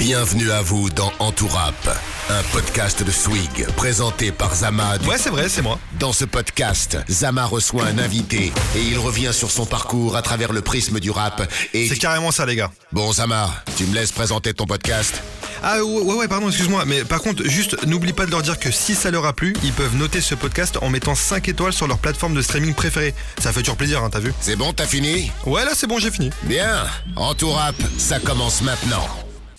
Bienvenue à vous dans Entourap, un podcast de Swig présenté par Zama. du- Ouais, c'est vrai, c'est moi. Dans ce podcast, Zama reçoit un invité et il revient sur son parcours à travers le prisme du rap. Et C'est carrément ça, les gars. bon, Zama, tu me laisses présenter ton podcast Ah ouais, ouais, ouais, pardon, excuse-moi. Mais par contre, juste, n'oublie pas de leur dire que si ça leur a plu, ils peuvent noter ce podcast en mettant 5 étoiles sur leur plateforme de streaming préférée. Ça fait toujours plaisir, hein, t'as vu C'est bon, t'as fini? Ouais, là, c'est bon, j'ai fini. Bien, Entourap, ça commence maintenant.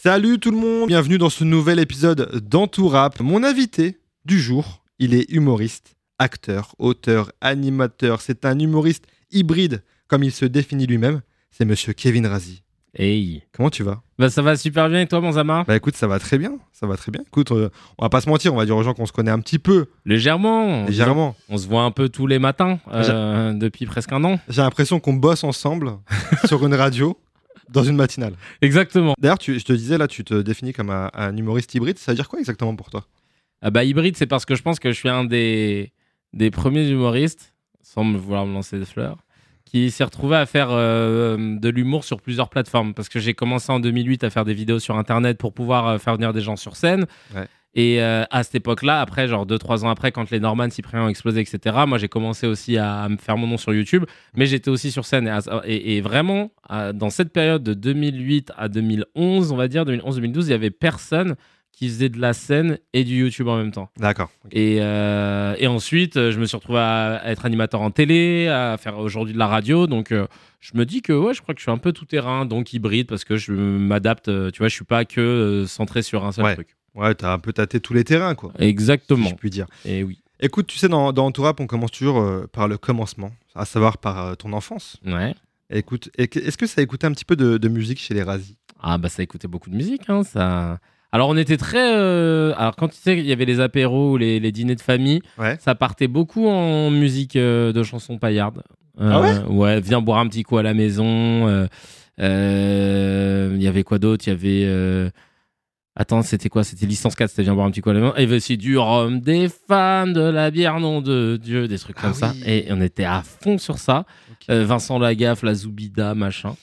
Salut tout le monde, bienvenue dans ce nouvel épisode d'Entourap. Mon invité du jour, il est humoriste, acteur, auteur, animateur. C'est un humoriste hybride, comme il se définit lui-même. C'est monsieur Kevin Razi. Hey. Comment tu vas? Bah ça va super bien et toi Manzama Bah écoute, ça va très bien, ça va très bien. Écoute, euh, on va pas se mentir, on va dire aux gens qu'on se connaît un petit peu, Légèrement. légèrement. On se voit un peu tous les matins euh, depuis presque un an. J'ai l'impression qu'on bosse ensemble sur une radio dans une matinale. Exactement. D'ailleurs, tu- je te disais là, tu te définis comme un, un humoriste hybride. Ça veut dire quoi exactement pour toi? Ah bah hybride c'est parce que je pense que je suis un des, des premiers humoristes, sans me vouloir me lancer des fleurs, qui s'est retrouvé à faire euh, de l'humour sur plusieurs plateformes. Parce que j'ai commencé en 2008 à faire des vidéos sur Internet pour pouvoir euh, faire venir des gens sur scène. Ouais. Et euh, à cette époque-là, après, genre 2-3 ans après, quand les Norman, Cyprien ont explosé, etc., moi j'ai commencé aussi à, à me faire mon nom sur YouTube, mais j'étais aussi sur scène. Et, à- et- et vraiment, à- dans cette période de 2008 à 2011, on va dire, 2011-2012, il y avait personne qui faisait de la scène et du YouTube en même temps. D'accord. Et, euh, et ensuite, je me suis retrouvé à, être animateur en télé, à faire aujourd'hui de la radio. Donc, euh, je me dis que ouais, je crois que je suis un peu tout terrain, donc hybride, parce que je m'adapte. Tu vois, je suis pas que centré sur un seul Ouais. truc. Ouais, t'as un peu tâté tous les terrains, quoi. si Exactement. je puis dire. Et oui. Écoute, tu sais, dans, dans Entourap, on commence toujours euh, par le commencement, à savoir par euh, ton enfance. Ouais. Écoute, est-ce que ça a écouté un petit peu de, de musique chez les Razi Ah bah ça écoutait beaucoup de musique, hein, ça. Alors on était très, euh, alors quand tu sais il y avait les apéros ou les, les dîners de famille, Ouais. ça partait beaucoup en musique euh, de chansons paillardes. Ah ouais? Ouais, viens boire un petit coup à la maison. Il y avait quoi d'autre? Il y avait, attends c'était quoi? C'était licence 4, c'était viens boire un petit coup à la maison. Et aussi du rhum, des fans, de la bière, nom de Dieu, des trucs Ah comme ça. Et on était à fond sur ça. Euh, Vincent Lagaffe, la Zoubida, machin.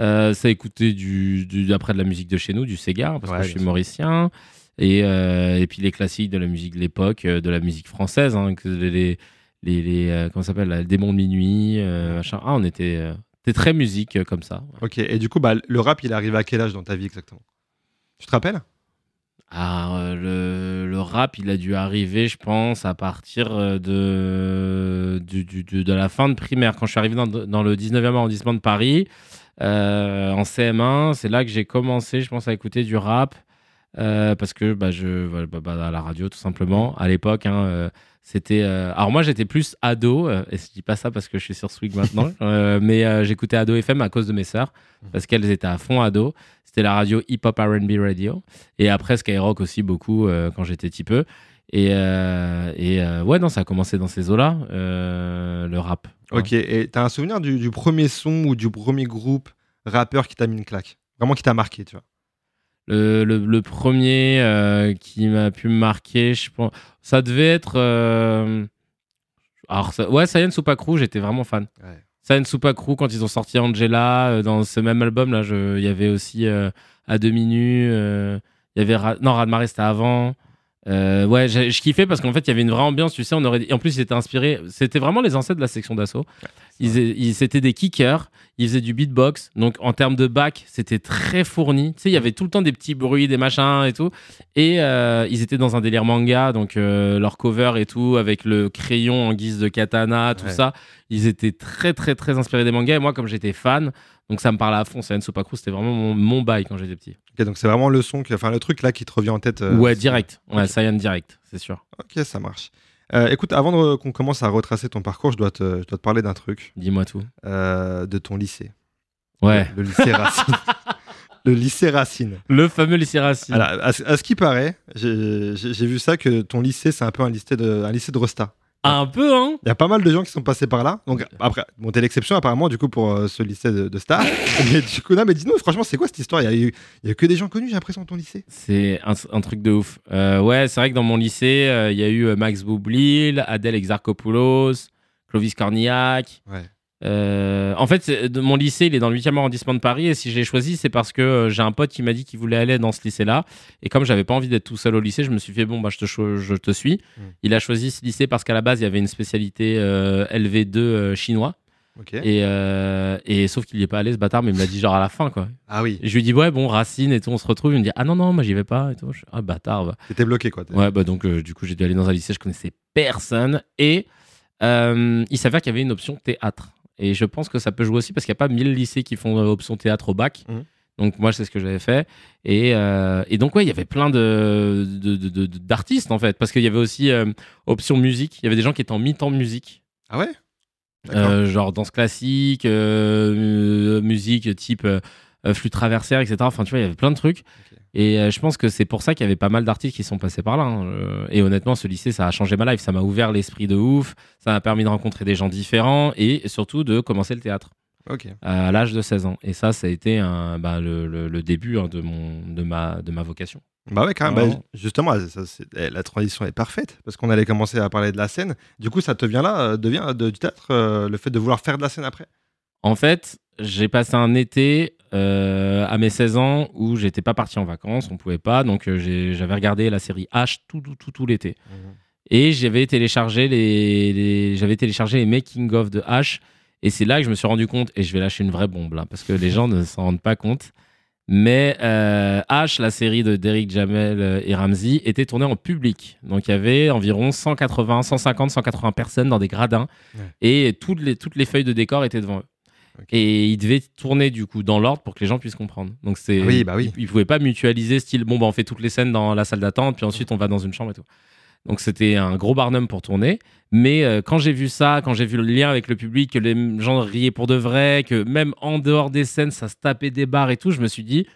Euh, ça écoutait du, du- après de la musique de chez nous, du Sega, parce Ouais, que je suis bien mauricien. Et, euh, et puis les classiques de la musique de l'époque, de la musique française, hein, les, les, les, les, comment ça s'appelle, le démon de minuit, machin. Ah, on était, était très musique comme ça. Ok, et du coup, bah, le rap, il est arrivé à quel âge dans ta vie exactement? Tu te rappelles? Ah, euh, le, rap, il a dû arriver, je pense, à partir euh, de, de la fin de primaire. Quand je suis arrivé dans, dans le 19e arrondissement de Paris, euh, en CM1, c'est là que j'ai commencé, je pense, à écouter du rap. Euh, parce que bah, je, bah, bah, à la radio, tout simplement, à l'époque, hein, euh, c'était. euh, Alors, moi, j'étais plus ado, et je dis pas ça parce que je suis sur Swig maintenant, mais j'écoutais Ado FM à cause de mes sœurs, parce qu'elles étaient à fond ado. C'était la radio Hip Hop RB Radio. Et après, Skyrock aussi, beaucoup, quand j'étais petit peu. Et, euh, et euh, ouais, non, ça a commencé dans ces eaux-là, euh, le rap. Ok, et t'as un souvenir du, du premier son ou du premier groupe rappeur qui t'a mis une claque? Vraiment qui t'a marqué, tu vois? Le, le- le premier euh, qui m'a pu me marquer, je pense, ça devait être. euh, Alors, ça- ouais, Saiyan Supakru, j'étais vraiment fan. Ouais. Saiyan Supakru, quand ils ont sorti Angela, euh, dans ce même album, là, je- il y avait aussi euh, À demi nu, euh, il y avait. Ra- non, Radmaré, c'était avant. Euh, ouais, je kiffais parce qu'en fait, il y avait une vraie ambiance, tu sais. On aurait... et en plus, ils étaient inspirés. C'était vraiment les ancêtres de la section d'assaut. Ils, c'était des kickers, ils faisaient du beatbox. Donc, en termes de bac, c'était très fourni. Tu sais, il y avait tout le temps des petits bruits, des machins et tout. Et euh, ils étaient dans un délire manga, donc euh, leur cover et tout, avec le crayon en guise de katana, tout Ouais. ça. Ils étaient très, très, très inspirés des mangas. Et moi, comme j'étais fan, donc ça me parlait à fond. Saiyan Supakru, c'était vraiment mon, mon bail quand j'étais petit. Ok, donc c'est vraiment le son, que- enfin le truc là qui te revient en tête. euh, ouais, direct. Ouais, Ok. Saiyan direct, c'est sûr. Ok, ça marche. Euh, écoute, avant qu'on commence à retracer ton parcours, je dois te, je dois te parler d'un truc, Dis-moi tout. euh, de ton lycée. Ouais. Le, le lycée Racine. le lycée Racine. Le fameux lycée Racine. Alors, à, ce- à ce qui paraît, j'ai vu ça que ton lycée, c'est un peu un lycée de, un lycée de Resta. Un peu, hein Il y a pas mal de gens qui sont passés par là. Donc après, bon, t'es l'exception apparemment du coup pour euh, ce lycée de, de stars. mais du coup, non, mais dis-nous, franchement, c'est quoi cette histoire? Il y, a y que des gens connus, j'ai l'impression, dans ton lycée. C'est un, un truc de ouf. Euh, ouais, c'est vrai que dans mon lycée, euh, il y a eu Max Boublil, Adèle Exarchopoulos, Clovis Cornillac, Ouais. Euh, en fait, de- mon lycée, il est dans le 8e arrondissement de Paris. Et si j'ai choisi, c'est parce que euh, j'ai un pote qui m'a dit qu'il voulait aller dans ce lycée-là. Et comme j'avais pas envie d'être tout seul au lycée, je me suis fait, bon, bah, je te, je suis. Mm. Il a choisi ce lycée parce qu'à la base, il y avait une spécialité euh, LV2 euh, chinois. Ok. Et, et sauf qu'il y est pas allé, ce bâtard, mais il me l'a dit genre à la fin, quoi. Ah oui, Et je lui dis, ouais, bon, Racine et tout, on se retrouve. Il me dit, ah non, non, moi j'y vais pas. Et tout. Je, ah, bâtard, va. t'étais bloqué quoi. Ouais, bah donc du coup j'ai dû aller dans un lycée, je connaissais personne et il s'avère qu'il y avait une option théâtre. Et je pense que ça peut jouer aussi parce qu'il n'y a pas 1000 lycées qui font euh, option théâtre au bac. Mhm. Donc moi c'est ce que j'avais fait. Et, euh, et donc ouais, il y avait plein de, de- de- de- d'artistes en fait. Parce qu'il y avait aussi euh, option musique. Il y avait des gens qui étaient en mi-temps musique. Ah ouais? Euh, genre danse classique, musique type flûte traversière, etc. Enfin, tu vois, il y avait plein de trucs. Et euh, je pense que c'est pour ça qu'il y avait pas mal d'artistes qui sont passés par là. hein. Euh, et honnêtement, ce lycée, ça a changé ma life. Ça m'a ouvert l'esprit de ouf. Ça m'a permis de rencontrer des gens différents et surtout de commencer le théâtre à l'âge de 16 ans. Et ça, ça a été un, bah, le, le- le début hein, de, mon, de, ma, de ma vocation. Bah ouais, quand même. Bah, justement, ça, c'est- eh, la transition est parfaite parce qu'on allait commencer à parler de la scène. Du coup, ça te vient là, euh, devient de- du théâtre, euh, le fait de vouloir faire de la scène après? En fait, j'ai passé un été euh, à mes 16 ans où j'étais pas parti en vacances, on pouvait pas, donc euh, j'avais regardé la série H tout, tout, tout, tout l'été. Et j'avais téléchargé les, les- j'avais téléchargé les making of de H. Et c'est là que je me suis rendu compte, et je vais lâcher une vraie bombe là, parce que les gens ne s'en rendent pas compte. Mais euh, H, la série de Derrick Jamel et Ramsey, était tournée en public. Donc il y avait environ 180, 150, 180 personnes dans des gradins. Ouais. Et toutes les, toutes les feuilles de décor étaient devant eux. Et ils devaient tourner du coup dans l'ordre pour que les gens puissent comprendre. Donc c'est, oui, bah oui. Ils, ils pouvaient pas mutualiser style bon bah on fait toutes les scènes dans la salle d'attente puis ensuite on va dans une chambre et tout. Donc c'était un gros barnum pour tourner. Mais euh, quand j'ai vu ça, quand j'ai vu le lien avec le public, que les gens riaient pour de vrai, que même en dehors des scènes ça se tapait des barres et tout, je me suis dit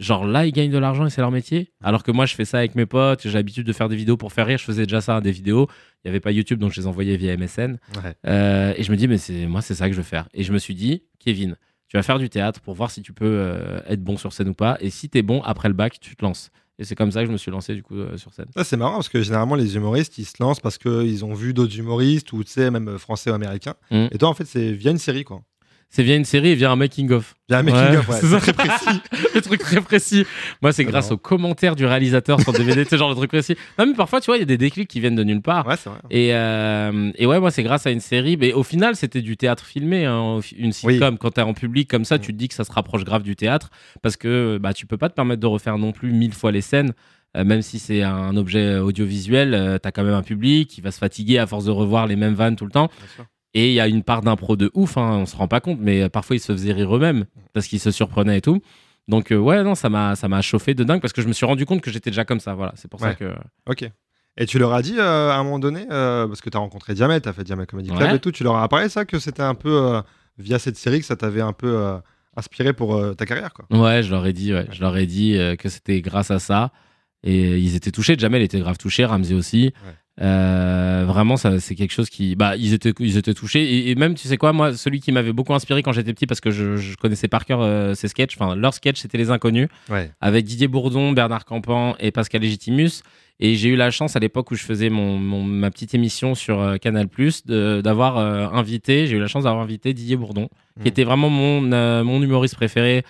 genre là ils gagnent de l'argent et c'est leur métier. Alors que moi je fais ça avec mes potes, j'ai l'habitude de faire des vidéos pour faire rire, je faisais déjà ça des vidéos. Il n'y avait pas YouTube donc je les envoyais via MSN. Ouais. Euh, et je me dis, mais c'est moi, c'est ça que je veux faire. Et je me suis dit, Kevin, tu vas faire du théâtre pour voir si tu peux euh, être bon sur scène ou pas. Et si tu es bon, après le bac, tu te lances. Et c'est comme ça que je me suis lancé du coup euh, sur scène. Ça, c'est marrant parce que généralement, les humoristes, ils se lancent parce qu'ils ont vu d'autres humoristes ou, tu sais, même français ou américains. Mm. Et toi, en fait, c'est via une série, quoi. C'est via une série et via un making-of. Via un making-of, ouais. c'est ça. Très précis. le truc très précis. Moi, c'est C'est grâce aux commentaires du réalisateur sur DVD, c'est genre le truc précis. Non, mais parfois, tu vois, il y a des déclics qui viennent de nulle part. Ouais, c'est vrai. Et, euh, et ouais, moi, c'est grâce à une série. Mais au final, c'était du théâtre filmé. hein, une sitcom, quand t'es en public comme ça, Mm. tu te dis que ça se rapproche grave du théâtre. Parce que bah, tu peux pas te permettre de refaire non plus mille fois les scènes. Euh, même si c'est un objet audiovisuel, euh, t'as quand même un public qui va se fatiguer à force de revoir les mêmes vannes tout le temps. Et il y a une part d'impro de ouf, hein, on se rend pas compte, mais euh, parfois ils se faisaient rire eux-mêmes parce qu'ils se surprenaient et tout. Donc euh, ouais, non, ça m'a ça m'a chauffé de dingue parce que je me suis rendu compte que j'étais déjà comme ça. Voilà, c'est pour ça que Ok. Et tu leur as dit euh, à un moment donné, euh, parce que tu as rencontré Diamel, tu as fait Diamel Comedy Club Ouais. et tout, tu leur as parlé ça, que c'était un peu via cette série que ça t'avait un peu inspiré pour ta carrière, quoi? Ouais, je leur ai dit, ouais, je leur ai dit que c'était grâce à ça. Et ils étaient touchés. Jamel était grave touché, Ramsey aussi. Euh, vraiment, ça, c'est quelque chose qui. Bah, ils étaient, ils étaient touchés. Et, et même, tu sais quoi, moi, celui qui m'avait beaucoup inspiré quand j'étais petit, parce que je, je connaissais par cœur euh, ses sketchs, enfin, leurs sketchs, c'était Les Inconnus, Ouais. avec Didier Bourdon, Bernard Campan et Pascal Légitimus. Et j'ai eu la chance à l'époque où je faisais mon, mon- ma petite émission sur euh, Canal de- d'avoir euh, invité, j'ai eu la chance d'avoir invité Didier Bourdon, qui était vraiment mon, mon humoriste préféré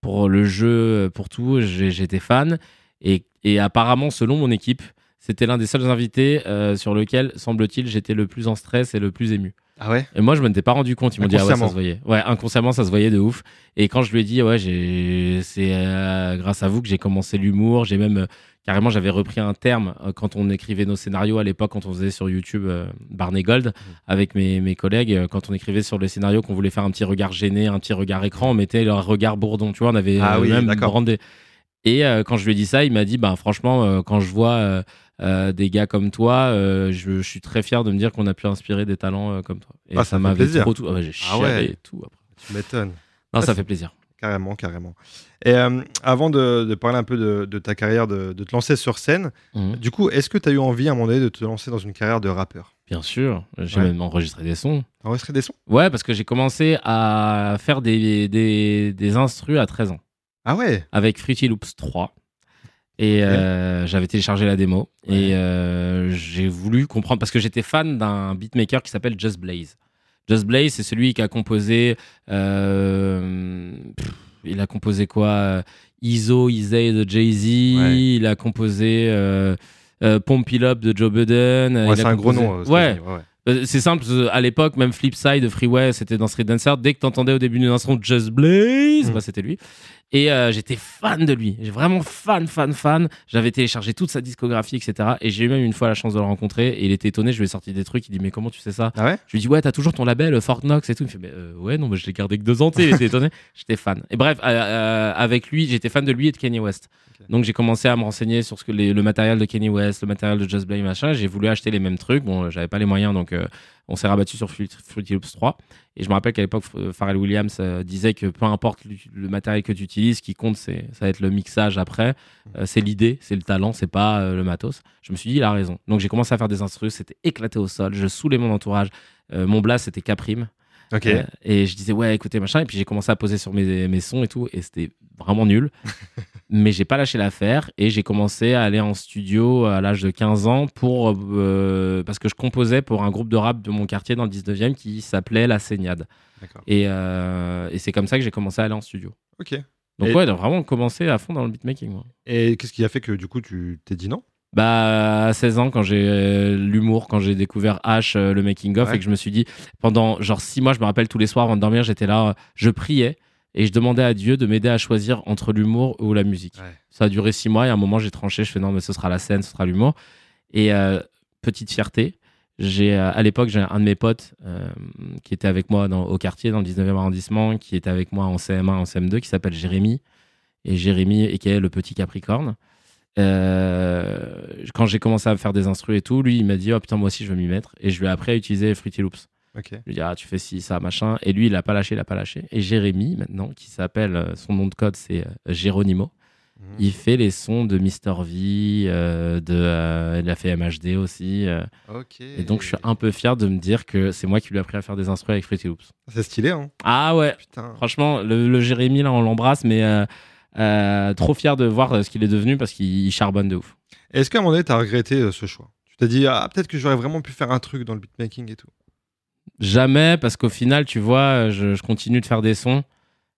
pour le jeu, pour tout. J'étais fan. Et, et apparemment, selon mon équipe, c'était l'un des seuls invités euh, sur lequel, semble-t-il, j'étais le plus en stress et le plus ému. Ah ouais? Et moi, je me étais pas rendu compte. Ils m'ont dit, ah ouais, ça Inconsciemment. se voyait. Ouais, inconsciemment, ça se voyait de ouf. Et quand je lui ai dit, ouais, j'ai, c'est euh, grâce à vous que j'ai commencé l'humour. J'ai même, euh, carrément, j'avais repris un terme quand on écrivait nos scénarios à l'époque, quand on faisait sur YouTube Barney Gold Mmh. avec mes, mes collègues. quand on écrivait sur les scénarios, qu'on voulait faire un petit regard gêné, un petit regard écran, on mettait le regard bourdon. Tu vois, on avait Ah oui, même d'accord. brandé. Et euh, quand je lui ai dit ça, il m'a dit, bah, franchement, euh, quand je vois euh, des gars comme toi, euh, je, je suis très fier de me dire qu'on a pu inspirer des talents euh, comme toi. Et Ah, ça m'avait plaisir. trop tout. ah ouais, j'ai Ah ouais. et tout après. Tu m'étonnes. Non, Ah, ça fait plaisir. Carrément, carrément. Et avant de, de parler un peu de, de ta carrière, de, de te lancer sur scène, Mhm. du coup, est-ce que tu as eu envie à un moment donné de te lancer dans une carrière de rappeur? Bien sûr, j'ai Ouais. même enregistré des sons. Enregistrer des sons? Ouais, parce que j'ai commencé à faire des, des, des instrus à 13 ans Ah ouais avec Fruity Loops 3. Et euh, j'avais téléchargé la démo Ouais. et euh, j'ai voulu comprendre parce que j'étais fan d'un beatmaker qui s'appelle Just Blaze. Just Blaze, c'est celui qui a composé. euh, pff, il a composé quoi ISO, Isay de Jay-Z. Ouais. Il a composé Pump It Up de Joe Budden. C'est un gros nom. Ouais, C'est simple, à l'époque, même Flipside, Freeway, c'était dans Street Dancer. Dès que t'entendais au début d'une instru Just Blaze, Mm. bah, c'était lui. Et euh, j'étais fan de lui. J'ai vraiment fan, fan, fan. J'avais téléchargé toute sa discographie, etc. Et j'ai eu même une fois la chance de le rencontrer. Et il était étonné. Je lui ai sorti des trucs. Il dit Mais comment tu sais ça Ah ouais? Je lui dis Ouais, t'as toujours ton label euh, Fort Knox et tout. Il me fait Mais, euh, Ouais, non, mais je l'ai gardé que deux ans. Il était étonné. J'étais fan. Et bref, euh, euh, avec lui, j'étais fan de lui et de Kanye West. Donc j'ai commencé à me renseigner sur ce que les- le matériel de Kanye West, le matériel de Just Blaze, machin. J'ai voulu acheter les mêmes trucs. Bon, j'avais pas les moyens, donc euh, on s'est rabattu sur Fruit- Fruity Loops 3. Et je me rappelle qu'à l'époque, F- Pharrell Williams euh, disait que peu importe le, matériel que tu utilises, ce qui compte, c'est ça va être le mixage après. Euh, c'est l'idée, c'est le talent, c'est pas euh, le matos. Je me suis dit, il a raison. Donc j'ai commencé à faire des instrus, c'était éclaté au sol. Je saoulais mon entourage. Euh, mon blast, c'était Caprim. Ok. Euh, et je disais, ouais, écoutez, machin. Et puis j'ai commencé à poser sur mes, mes sons et tout. Et c'était vraiment nul. Mais j'ai pas lâché l'affaire. Et j'ai commencé à aller en studio à l'âge de 15 ans pour, euh, parce que je composais pour un groupe de rap de mon quartier dans le 19e qui s'appelait La. Et, euh, et c'est comme ça que j'ai commencé à aller en studio. Ok. Donc Et- ouais, j'ai vraiment commencé à fond dans le beatmaking. moi. Et qu'est-ce qui a fait que du coup tu t'es dit non? Bah, à 16 ans, quand j'ai euh, l'humour, quand j'ai découvert H, euh, le making-of, Ouais. et que je me suis dit, pendant genre 6 mois, je me rappelle tous les soirs avant de dormir, j'étais là, euh, je priais et je demandais à Dieu de m'aider à choisir entre l'humour ou la musique. Ouais. Ça a duré 6 mois et à un moment, j'ai tranché, je fais non, mais ce sera la scène, ce sera l'humour. Et euh, petite fierté, j'ai euh, à l'époque, j'ai un de mes potes euh, qui était avec moi dans, au quartier, dans le 19e arrondissement, qui était avec moi en CM1, en CM2, qui s'appelle Jérémy. Et Jérémy, et qui est le petit Capricorne. Euh, quand j'ai commencé à faire des instrus et tout, lui, il m'a dit, oh putain, moi aussi, je veux m'y mettre. Et je lui ai appris à utiliser Fruity Loops. Ok. Je lui dit, ah, tu fais ci, ça, machin. Et lui, il a pas lâché, il a pas lâché. Et Jérémy, maintenant, qui s'appelle, euh, son nom de code, c'est euh, Géronimo. Mhm. Il fait les sons de Mister V, euh, de, euh, il a fait MHD aussi. euh. Et donc, je suis un peu fier de me dire que c'est moi qui lui ai appris à faire des instrus avec Fruity Loops. C'est stylé, hein Ah ouais, Putain. franchement, le, le Jérémy, là, on l'embrasse, mais trop fier de voir ce qu'il est devenu parce qu'il il charbonne de ouf. Est-ce qu'à un moment donné, t'as regretté euh, ce choix? Tu t'es dit, ah, peut-être que j'aurais vraiment pu faire un truc dans le beatmaking et tout. Jamais, parce qu'au final, tu vois, je, je continue de faire des sons.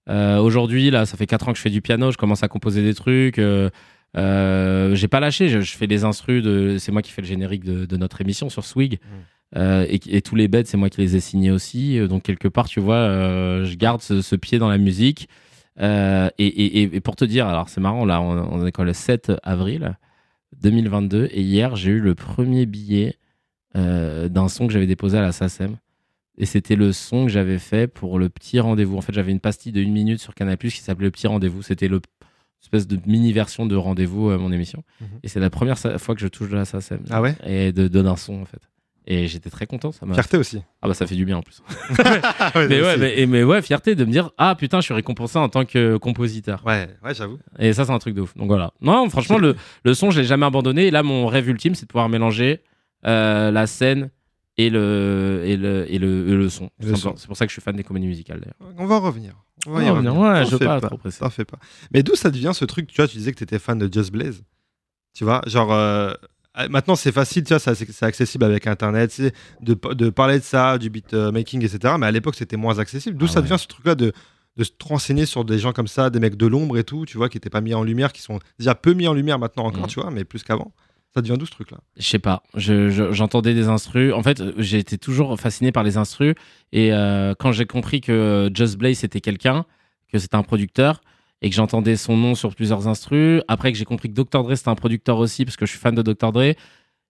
Euh, Aujourd'hui, là, ça fait 4 ans que je fais du piano, je commence à composer des trucs. euh, euh, j'ai pas lâché, je, je fais des instrus. De, c'est moi qui fais le générique de, de notre émission sur Swig. Euh, et, et tous les bêtes, c'est moi qui les ai signés aussi. Euh, Donc, quelque part, tu vois, je garde ce, ce pied dans la musique. Et, et- et- et pour te dire, alors c'est marrant, là, on, on est quand le 7 avril 2022. Et hier, j'ai eu le premier billet d'un son que j'avais déposé à la SACEM. Et c'était le son que j'avais fait pour le petit rendez-vous. En fait, j'avais une pastille de une minute sur Canal qui s'appelait Le Petit Rendez-vous. C'était le espèce de mini version de rendez-vous euh, mon émission. Mhm. Et c'est la première fois que je touche de la SACEM. Ah ouais? Et de donner un son en fait. Et j'étais très content. Ça. Fierté aussi. Ah bah ça fait du bien en plus. Ouais, mais ouais, mais, mais ouais, fierté de me dire ah putain, je suis récompensé en tant que compositeur. Ouais, ouais, j'avoue. Et ça, c'est un truc de ouf. Donc voilà. Non, franchement, le, le son, je l'ai jamais abandonné. Et là, mon rêve ultime, c'est de pouvoir mélanger euh, la scène et le, et le, et le, et le son. C'est pour ça que je suis fan des comédies musicales d'ailleurs. On va en revenir. On va On y revenir. revenir. Ouais, je fais pas trop presser. T'en fais pas. Mais d'où ça devient ce truc Tu vois, tu disais que t'étais fan de Just Blaze. Tu vois, genre. euh, Maintenant, c'est facile, tu vois, c'est accessible avec Internet, tu de, de parler de ça, du beatmaking, etc. Mais à l'époque, c'était moins accessible. D'où Ah ça ouais. devient ce truc-là de, de se renseigner sur des gens comme ça, des mecs de l'ombre et tout, tu vois, qui n'étaient pas mis en lumière, qui sont déjà peu mis en lumière maintenant encore, Mhm. tu vois, mais plus qu'avant. Ça devient d'où ce truc-là? Je sais pas. Je- je- J'entendais des instrus. En fait, j'ai été toujours fasciné par les instrus. Et euh, quand j'ai compris que Just Blaze c'était quelqu'un, que c'était un producteur, et que j'entendais son nom sur plusieurs instrus, après que j'ai compris que Dr. Dre c'était un producteur aussi, parce que je suis fan de Dr. Dre,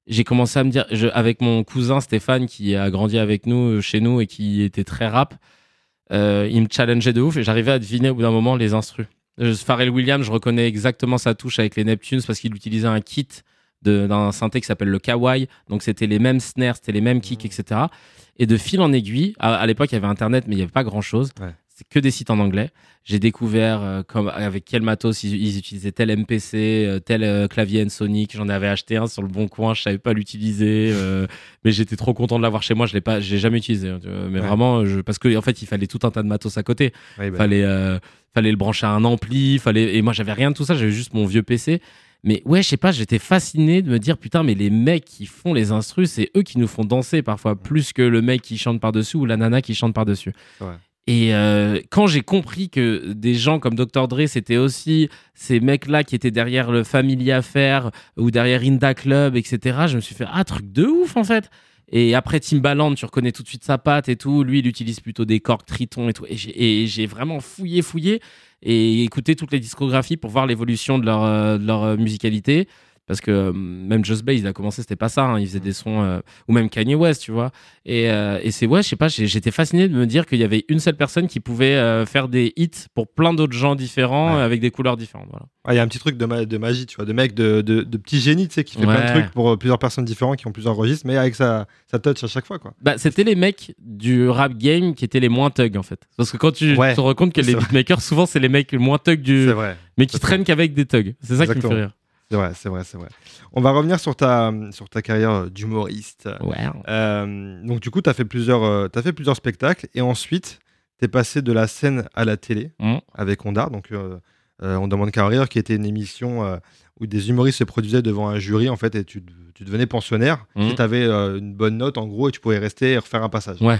j'ai commencé à me dire, avec mon cousin Stéphane qui a grandi avec nous, chez nous, et qui était très rap, euh, il me challengeait de ouf, et j'arrivais à deviner au bout d'un moment les instrus. Pharrell Williams, je reconnais exactement sa touche avec les Neptunes, parce qu'il utilisait un kit d'un synthé qui s'appelle le Kawaii. Donc c'était les mêmes snares, c'était les mêmes kicks, etc. Et de fil en aiguille, à, à l'époque il y avait Internet, mais il n'y avait pas grand-chose. Ouais. C'est que des sites en anglais. J'ai découvert euh, comme, avec quel matos ils, ils utilisaient tel MPC, euh, tel euh, clavier Sonic. J'en avais acheté un sur le bon coin, je savais pas l'utiliser, euh, mais j'étais trop content de l'avoir chez moi. Je l'ai pas, j'ai jamais utilisé. hein, mais Ouais. vraiment, je, parce que en fait, il fallait tout un tas de matos à côté Ouais, bah, fallait euh, fallait le brancher à un ampli fallait et moi j'avais rien de tout ça j'avais juste mon vieux PC Mais ouais, je sais pas, j'étais fasciné de me dire putain, mais les mecs qui font les instrus, c'est eux qui nous font danser parfois plus que le mec qui chante par-dessus ou la nana qui chante par-dessus. Ouais. Et euh, quand j'ai compris que des gens comme Dr. Dre, c'était aussi ces mecs-là qui étaient derrière le Family Affair ou derrière Inda Club, etc., je me suis fait ah, truc de ouf en fait. Et après Timbaland, tu reconnais tout de suite sa patte et tout. Lui, il utilise plutôt des corks Triton et tout. Et j'ai- vraiment fouillé, fouillé et écouté toutes les discographies pour voir l'évolution de leur, euh, euh, musicalité. Parce que euh, même Just Blaze, il a commencé, c'était pas ça. hein. Il faisait des sons, euh, ou même Kanye West, tu vois. Et, euh, et c'est, ouais, je sais pas, j'étais fasciné de me dire qu'il y avait une seule personne qui pouvait faire des hits pour plein d'autres gens différents, Ouais. avec des couleurs différentes. Voilà. Ah, Il y a un petit truc de, ma- de magie, tu vois, de mec, de, de, de petit génie, tu sais, qui fait plein de Ouais. trucs pour plusieurs personnes différentes, qui ont plusieurs registres, mais avec sa, sa touch à chaque fois, quoi. Bah, c'était les mecs du rap game qui étaient les moins thugs en fait. Parce que quand tu Ouais. te rends compte que les beatmakers, souvent c'est les mecs les moins thugs du. Vrai. mais qui traînent qu'avec des thugs. C'est ça qui me fait rire. C'est vrai, c'est vrai, c'est vrai. On va revenir sur ta, sur ta carrière d'humoriste. Ouais. Euh, donc, du coup, tu as, fait plusieurs, euh, t'as fait plusieurs spectacles et ensuite, tu es passé de la scène à la télé Mm. avec Ondar. Donc, euh, On demande qu'à rire, qui était une émission où des humoristes se produisaient devant un jury, en fait, et tu, tu devenais pensionnaire Mm. si tu avais une bonne note, en gros, et tu pouvais rester et refaire un passage. Ouais.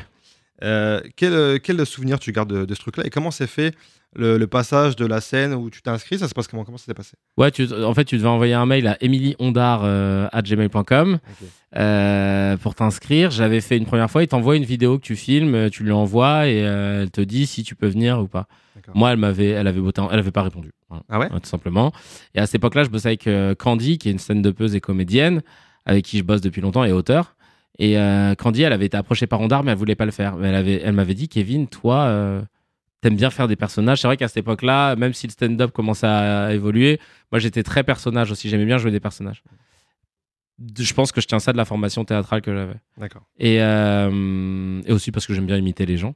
Euh, quel, euh, quel souvenir tu gardes de, de ce truc-là et comment s'est fait le, le passage de la scène où tu t'es inscrit Ça se passe comment? Comment ça s'est passé? Ouais, tu, en fait, tu devais envoyer un mail à emilyondar.gmail.com Ok. euh, pour t'inscrire. J'avais fait une première fois. Il t'envoie une vidéo que tu filmes, euh, tu lui envoies et euh, elle te dit si tu peux venir ou pas. Moi, elle m'avait, elle avait, voté- elle avait pas répondu. Ah ouais? Tout simplement. Et à cette époque-là, je bossais avec euh, Candy, qui est une stand-upeuse et comédienne, avec qui je bosse depuis longtemps et auteur. Et euh, Candy, elle avait été approchée par Ondar, mais elle voulait pas le faire. Mais elle avait, elle m'avait dit, Kevin, toi, euh, t'aimes bien faire des personnages. C'est vrai qu'à cette époque-là, même si le stand-up commençait à évoluer, moi j'étais très personnage aussi. J'aimais bien jouer des personnages. Je pense que je tiens ça de la formation théâtrale que j'avais. D'accord. Et, euh, et aussi parce que j'aime bien imiter les gens.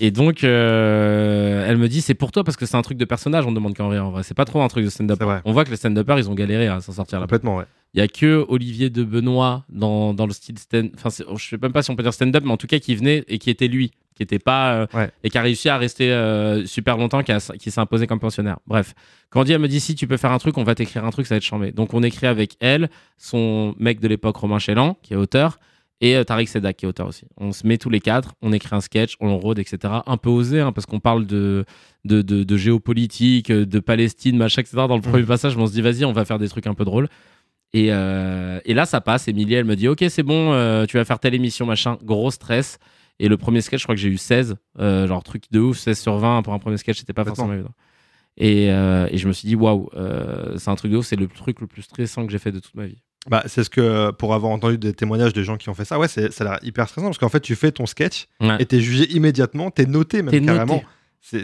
Et donc, euh, elle me dit, c'est pour toi parce que c'est un truc de personnage, on demande qu'en rire en vrai. C'est pas trop un truc de stand-up. On voit que les stand-uppers, ils ont galéré à s'en sortir là. Complètement, ouais. Il y a que Olivier de Benoît dans, dans le style stand Enfin, je sais même pas si on peut dire stand-up, mais en tout cas, qui venait et qui était lui, qui était pas. euh, Ouais. Et qui a réussi à rester euh, super longtemps, qui, a- qui s'est imposé comme pensionnaire. Bref. Candy, elle me dit, si tu peux faire un truc, on va t'écrire un truc, ça va être chambé. Donc, on écrit avec elle, son mec de l'époque, Romain Chélan, qui est auteur, et euh, Tariq Sedak, qui est auteur aussi. On se met tous les quatre, on écrit un sketch, on le rôde, etc. Un peu osé, hein, parce qu'on parle de, de, de, de géopolitique, de Palestine, machin, etc. Dans le premier passage, on se dit, vas-y, on va faire des trucs un peu drôles. Et, euh, et là, ça passe. Émilie, elle me dit, ok, c'est bon, euh, tu vas faire telle émission, machin. Gros stress. Et le premier sketch, je crois que j'ai eu 16. euh, genre, truc de ouf, 16 sur 20 pour un premier sketch, c'était pas Complètement. forcément évident. Et, et je me suis dit, waouh, c'est un truc de ouf, c'est le truc le plus stressant que j'ai fait de toute ma vie. Bah, c'est ce que, pour avoir entendu des témoignages de gens qui ont fait ça, ouais, c'est, ça a l'air hyper stressant parce qu'en fait, tu fais ton sketch Ouais. et t'es jugé immédiatement, t'es noté même noté. carrément. C'est,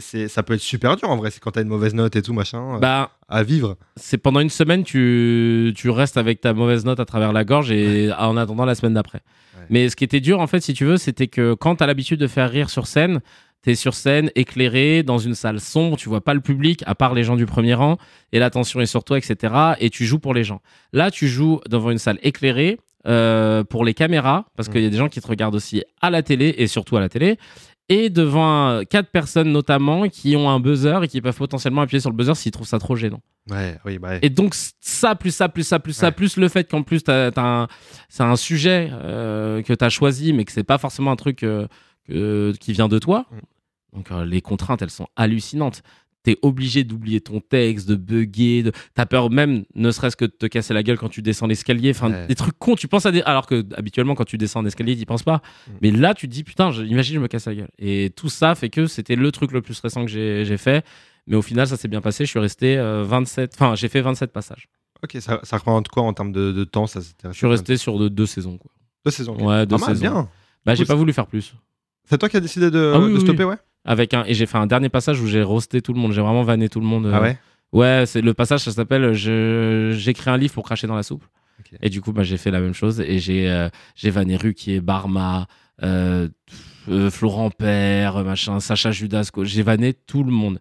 c'est- ça peut être super dur en vrai, c'est quand t'as une mauvaise note et tout machin euh, Bah, à vivre. c'est pendant une semaine, tu, tu restes avec ta mauvaise note à travers la gorge et en attendant la semaine d'après. Ouais. Mais ce qui était dur, en fait, si tu veux, c'était que quand tu as l'habitude de faire rire sur scène, tu es sur scène, éclairé, dans une salle sombre, tu vois pas le public, à part les gens du premier rang, et l'attention est sur toi, etc. Et tu joues pour les gens. Là, tu joues devant une salle éclairée. euh, pour les caméras, parce Mm. qu'il y a des gens qui te regardent aussi à la télé et surtout à la télé, et devant quatre personnes notamment qui ont un buzzer et qui peuvent potentiellement appuyer sur le buzzer s'ils trouvent ça trop gênant. Ouais, oui, bah, ouais. Et donc, ça, plus ça, plus ça, plus ça, plus le fait qu'en plus, t'as- t'as un- c'est un sujet euh, que tu as choisi, mais que c'est pas forcément un truc euh, qui vient de toi. Mm. Donc, euh, les contraintes, elles sont hallucinantes. T'es obligé d'oublier ton texte, de bugger, de... t'as peur même, ne serait-ce que de te casser la gueule quand tu descends l'escalier. Enfin, Ouais. des trucs cons. Tu penses à des. Alors que habituellement, quand tu descends un escalier, t'y penses pas. Mm. Mais là, tu te dis, putain, je- imagine, je me casse la gueule. Et tout ça fait que c'était le truc le plus stressant que j'ai fait. Mais au final, ça s'est bien passé. Je suis resté euh, 27. Enfin, j'ai fait 27 passages. Ok, ça, ça représente quoi en termes de, de temps ça, Je suis resté sur de- deux saisons. Quoi. deux saisons. Ouais, deux mal, saisons. bien. Bah, j'ai pas voulu faire plus. C'est toi qui as décidé de, Ah oui, de oui, stopper, ouais? Avec un... Et j'ai fait un dernier passage où j'ai roasté tout le monde. J'ai vraiment vanné tout le monde. euh. Ah ouais? Ouais, c'est le passage, ça s'appelle je... J'écris un livre pour cracher dans la soupe. Et du coup, bah, j'ai fait la même chose. Et j'ai euh, j'ai vanné Ruquier, Barma, euh, euh, Florent Père, machin, Sacha Judasco. J'ai vanné tout le monde.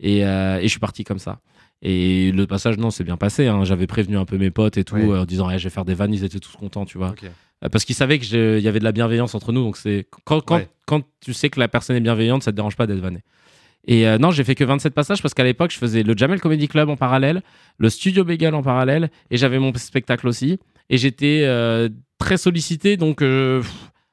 Et, euh, et je suis parti comme ça. Et le passage, non, c'est bien passé. hein. J'avais prévenu un peu mes potes et tout, Oui. euh, en disant, Eh, je vais faire des vannes. Ils étaient tous contents, tu vois. Ok. Euh, Parce qu'ils savaient qu'il y avait de la bienveillance entre nous. Donc, c'est quand, quand, Ouais. quand tu sais que la personne est bienveillante, ça te dérange pas d'être vanné. Et euh, non, j'ai fait que 27 passages parce qu'à l'époque, je faisais le Jamel Comedy Club en parallèle, le Studio Bagel en parallèle, et j'avais mon spectacle aussi. Et j'étais euh, très sollicité, donc euh,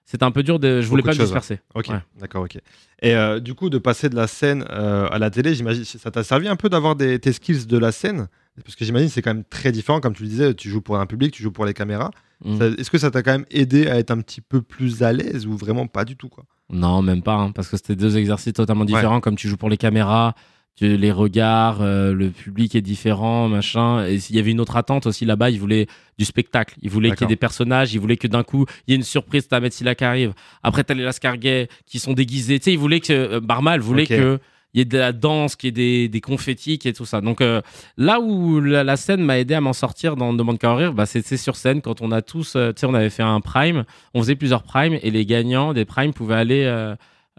c'était un peu dur. De... Je voulais Beaucoup pas me choses, disperser. Ok, Ouais. d'accord, ok. Et du coup, de passer de la scène à la télé, j'imagine, ça t'a servi un peu d'avoir des, tes skills de la scène? Parce que j'imagine c'est quand même très différent, comme tu le disais, tu joues pour un public, tu joues pour les caméras. Mm. Est-ce que ça t'a quand même aidé à être un petit peu plus à l'aise ou vraiment pas du tout quoi? Non, même pas, hein, parce que c'était deux exercices totalement différents. Comme tu joues pour les caméras, tu- les regards, euh, le public est différent, machin. Et s'il y avait une autre attente aussi là-bas, ils voulaient du spectacle. Ils voulaient qu'il y ait des personnages. Ils voulaient que d'un coup, il y ait une surprise. T'as Metsila qui arrive. Après, t'as les Lascarguet qui sont déguisés. Tu sais, ils voulaient que euh, Barmal voulait que il y ait de la danse, qu'il y ait des, des confettis, qu'il y ait tout ça. Donc euh, là où la, la scène m'a aidé à m'en sortir dans Demande qu'à rire, bah, c'est sur scène quand on a tous, euh, tu sais, on avait fait un prime, on faisait plusieurs primes et les gagnants des primes pouvaient aller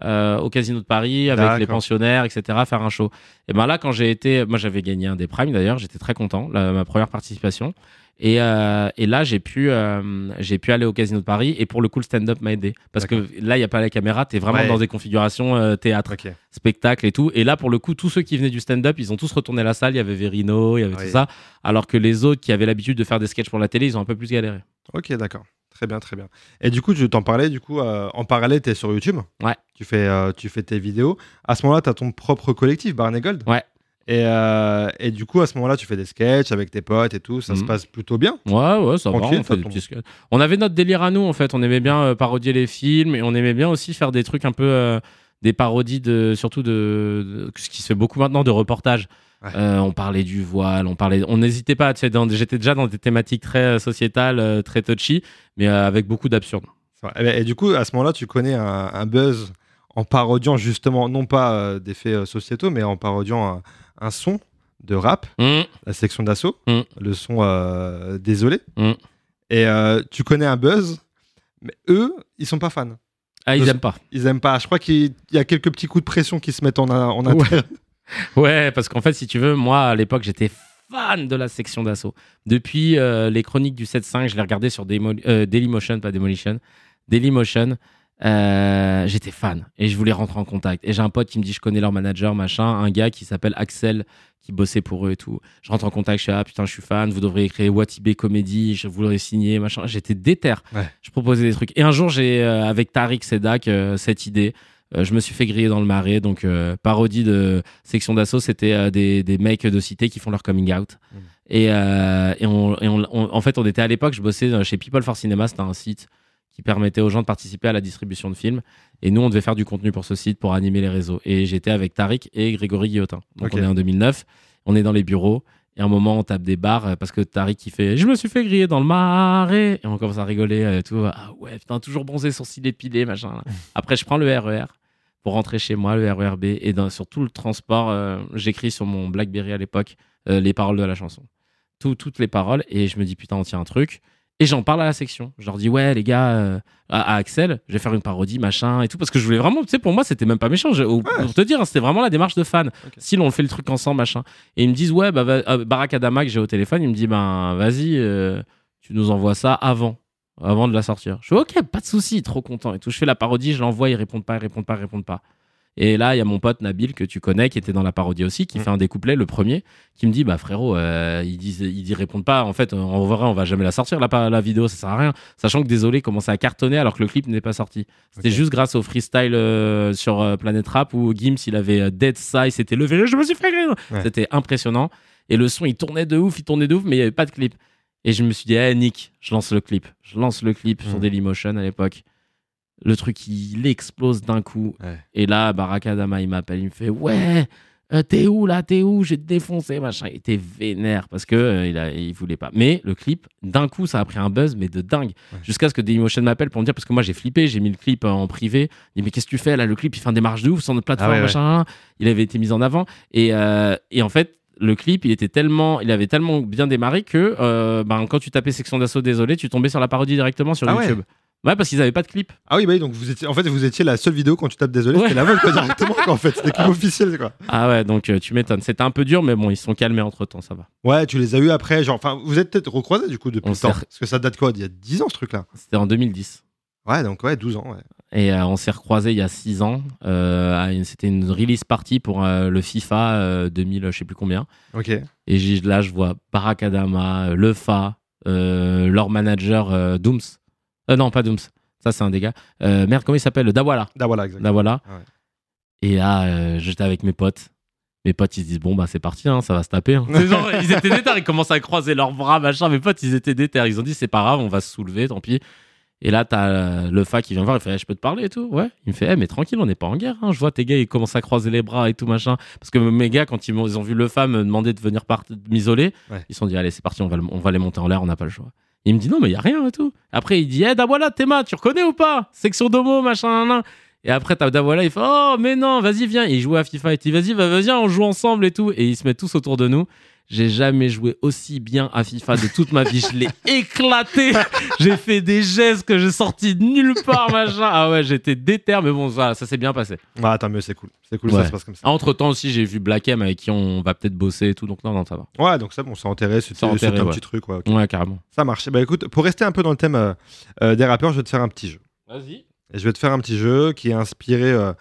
euh, au Casino de Paris avec les pensionnaires, etc., faire un show. Et ben là, quand j'ai été, moi j'avais gagné un des primes d'ailleurs, j'étais très content, la- ma première participation. Et, euh, et là, j'ai pu, euh, j'ai pu aller au Casino de Paris et pour le coup, le stand-up m'a aidé parce que là, il y a pas la caméra, t'es vraiment Ouais. dans des configurations euh, théâtre spectacle et tout. Et là, pour le coup, tous ceux qui venaient du stand-up, ils ont tous retourné la salle. Il y avait Verino, il y avait Oui. tout ça. Alors que les autres qui avaient l'habitude de faire des sketchs pour la télé, ils ont un peu plus galéré. Ok, d'accord. Très bien, très bien. Et du coup, je t'en parlais, du coup, euh, en parallèle, tu es sur YouTube. Ouais. Tu fais, euh, tu fais tes vidéos. À ce moment-là, tu as ton propre collectif, Barney Gold. Ouais. Et, euh, et du coup, à ce moment-là, tu fais des sketchs avec tes potes et tout. Ça se Mhm. passe plutôt bien. Ouais, ouais, ça va. Tranquille, On, fait ça des tombe. petits sketchs. on avait notre délire à nous, en fait. On aimait bien euh, parodier les films et on aimait bien aussi faire des trucs un peu. euh, des parodies de surtout de, de- ce qui se fait beaucoup maintenant de reportages Ouais. On parlait du voile on parlait on n'hésitait pas tu sais, j'étais déjà dans des thématiques très sociétales très touchy mais avec beaucoup d'absurde. Et, ben, et du coup, à ce moment-là, tu connais un, un buzz en parodiant justement, non pas des faits sociétaux, mais en parodiant un, un son de rap, Hum, la section d'assaut, Mm. le son euh, désolé. Mm. Et euh, tu connais un buzz, mais eux, ils sont pas fans. ah ils Le- aiment pas Ils aiment pas. Je crois qu'il y a quelques petits coups de pression qui se mettent en, en Ouais. interne. Ouais, parce qu'en fait, si tu veux, moi, à l'époque, j'étais fan de la section d'assaut. Depuis euh, les chroniques du 7.5, je les regardais sur Demo- Dailymotion, pas Demolition, Dailymotion. Euh, j'étais fan et je voulais rentrer en contact. Et j'ai un pote qui me dit, je connais leur manager, machin, un gars qui s'appelle Axel, qui bossait pour eux et tout. Je rentre en contact, je suis ah putain, je suis fan, vous devriez créer Watibé Comedy, je voudrais signer, machin. J'étais déter. Ouais. Je proposais des trucs. Et un jour, j'ai, euh, avec Tariq Sedak, euh, cette idée. Euh, je me suis fait griller dans le marais, donc parodie de section d'assaut, c'était des, des mecs de cité qui font leur coming out. Mm. Et, et, on, et on- on- en fait, on était à l'époque, je bossais chez People for Cinema, c'était un site qui permettait aux gens de participer à la distribution de films. Et nous, on devait faire du contenu pour ce site pour animer les réseaux. Et j'étais avec Tariq et Grégory Guillotin. Donc on est en 2009, on est dans les bureaux. Et à un moment, on tape des barres euh, parce que Tariq, il fait Je me suis fait griller dans le marais. Et on commence à rigoler euh, et tout. Ah ouais, putain, toujours bronzé, sourcils épilés, machin. Après, je prends le RER pour rentrer chez moi, le RERB. Et dans, sur tout le transport, euh, j'écris sur mon Blackberry à l'époque euh, les paroles de la chanson. Tout- toutes les paroles. Et je me dis Putain, on tient un truc. Et j'en parle à la section. Je leur dis Ouais, les gars, euh, à, à Axel, je vais faire une parodie, machin et tout. Parce que je voulais vraiment, tu sais, pour moi, c'était même pas méchant. Je- Pour te dire, hein, c'était vraiment la démarche de fan. Si on fait le truc ensemble, machin. Et ils me disent, ouais, bah, va- euh, Barack Adama, que j'ai au téléphone, il me dit, ben, vas-y, euh, tu nous envoies ça avant, avant de la sortir. Je fais, ok, pas de souci, trop content et tout. Je fais la parodie, je l'envoie, ils répondent pas, ils répondent pas, ils répondent pas. Et là, il y a mon pote Nabil, que tu connais, qui était dans la parodie aussi, qui Mm. fait un des couplets, le premier, qui me dit, bah frérot, euh, ils disent, ils disent, répondent pas. En fait, en vrai, on va jamais la sortir, la, la vidéo, ça sert à rien. Sachant que Désolé commençait à cartonner alors que le clip n'est pas sorti. C'était juste grâce au freestyle euh, sur euh, Planet Rap où Gims, il avait euh, Dead ça, il s'était levé, je me suis fait. Ouais. C'était impressionnant. Et le son, il tournait de ouf, il tournait de ouf, mais il n'y avait pas de clip. Et je me suis dit, eh, Nick, je lance le clip. Je lance le clip sur Mhm. Dailymotion à l'époque. Le truc, il explose d'un coup. Ouais. Et là, Barack Adama, il m'appelle, il me fait, ouais, euh, t'es où là, t'es où J'ai défoncé, machin. Il était vénère parce que euh, il, a, il voulait pas. Mais le clip, d'un coup, ça a pris un buzz, mais de dingue. Ouais. Jusqu'à ce que Dailymotion m'appelle pour me dire, parce que moi j'ai flippé, j'ai mis le clip euh, en privé. Il dit, mais qu'est-ce que tu fais là? Le clip, il fait un démarche de ouf sur notre plateforme, Ah ouais, ouais. machin. Il avait été mis en avant. Et, euh, et en fait, le clip, il était tellement, il avait tellement bien démarré que euh, ben, quand tu tapais section d'assaut, désolé, tu tombais sur la parodie directement sur Ah. YouTube. Ouais, parce qu'ils avaient pas de clip. Ah oui, bah oui, donc vous étiez, en fait, vous étiez la seule vidéo quand tu tapes désolé, Ouais. c'était la vôtre quoi, directement quoi, en fait, c'était clip officiel quoi. Ah ouais, donc euh, tu m'étonnes. C'était un peu dur, mais bon, ils se sont calmés entre temps, ça va. Ouais, tu les as eu après, genre, enfin, vous êtes peut-être recroisés du coup depuis On le temps, parce que ça date quoi, d'il y a 10 ans ce truc-là? C'était en 2010. Ouais, donc ouais, 12 ans, ouais. Et euh, on s'est recroisés il y a 6 ans. Euh, C'était une release party pour euh, le FIFA euh, 2000, je sais plus combien. Ok. Et là, je vois Barakadama, Lefa, euh, leur manager Dooms. Euh, non, pas Dooms. Ça, c'est un des gars. Euh, merde, comment il s'appelle? Dawala. Voilà, exactement. Dawala. Ouais. Et là, euh, j'étais avec mes potes. Mes potes, ils se disent, bon, bah, c'est parti, hein, ça va se taper. hein. Genre, ils étaient déter, ils commencent à croiser leurs bras, machin. Mes potes, ils étaient déter. Ils ont dit, c'est pas grave, on va se soulever, tant pis. Et là, t'as le fa qui vient me voir, il fait, Eh, je peux te parler et tout? Ouais. Il me fait, Eh, mais tranquille, on n'est pas en guerre. hein. Je vois tes gars, ils commencent à croiser les bras et tout, machin. Parce que mes gars, quand ils, ont vu le fa me demander de venir m'isoler, Ouais. ils se sont dit, allez, c'est parti, on va, le- on va les monter en l'air, on n'a pas le choix. Il me dit, non, mais il y a rien et tout. Après, il dit, eh, Dawala, Théma, tu reconnais ou pas? Section Domo, machin, nan, nan. Et après, t'as Dawala, il fait, oh, mais non, vas-y, viens. Il joue à FIFA. Il dit, vas-y, va, vas-y, on joue ensemble et tout. Et ils se mettent tous autour de nous. J'ai jamais joué aussi bien à FIFA de toute ma vie. Je l'ai éclaté. J'ai fait des gestes que j'ai sortis de nulle part, machin. Ah ouais, j'étais déter, mais bon, voilà, ça s'est bien passé. Ah, tant mieux, c'est cool. C'est cool, Ouais. ça se passe comme ça. Entre temps aussi, j'ai vu Black M avec qui on va peut-être bosser et tout. Donc non, non, ça va. Ouais, donc ça, bon, c'est enterré. C'était C'est un ouais. petit truc, ouais. Ouais, carrément. Ça marche. Bah écoute, pour rester un peu dans le thème euh, euh, des rappeurs, je vais te faire un petit jeu. Vas-y. Et je vais te faire un petit jeu qui est inspiré euh,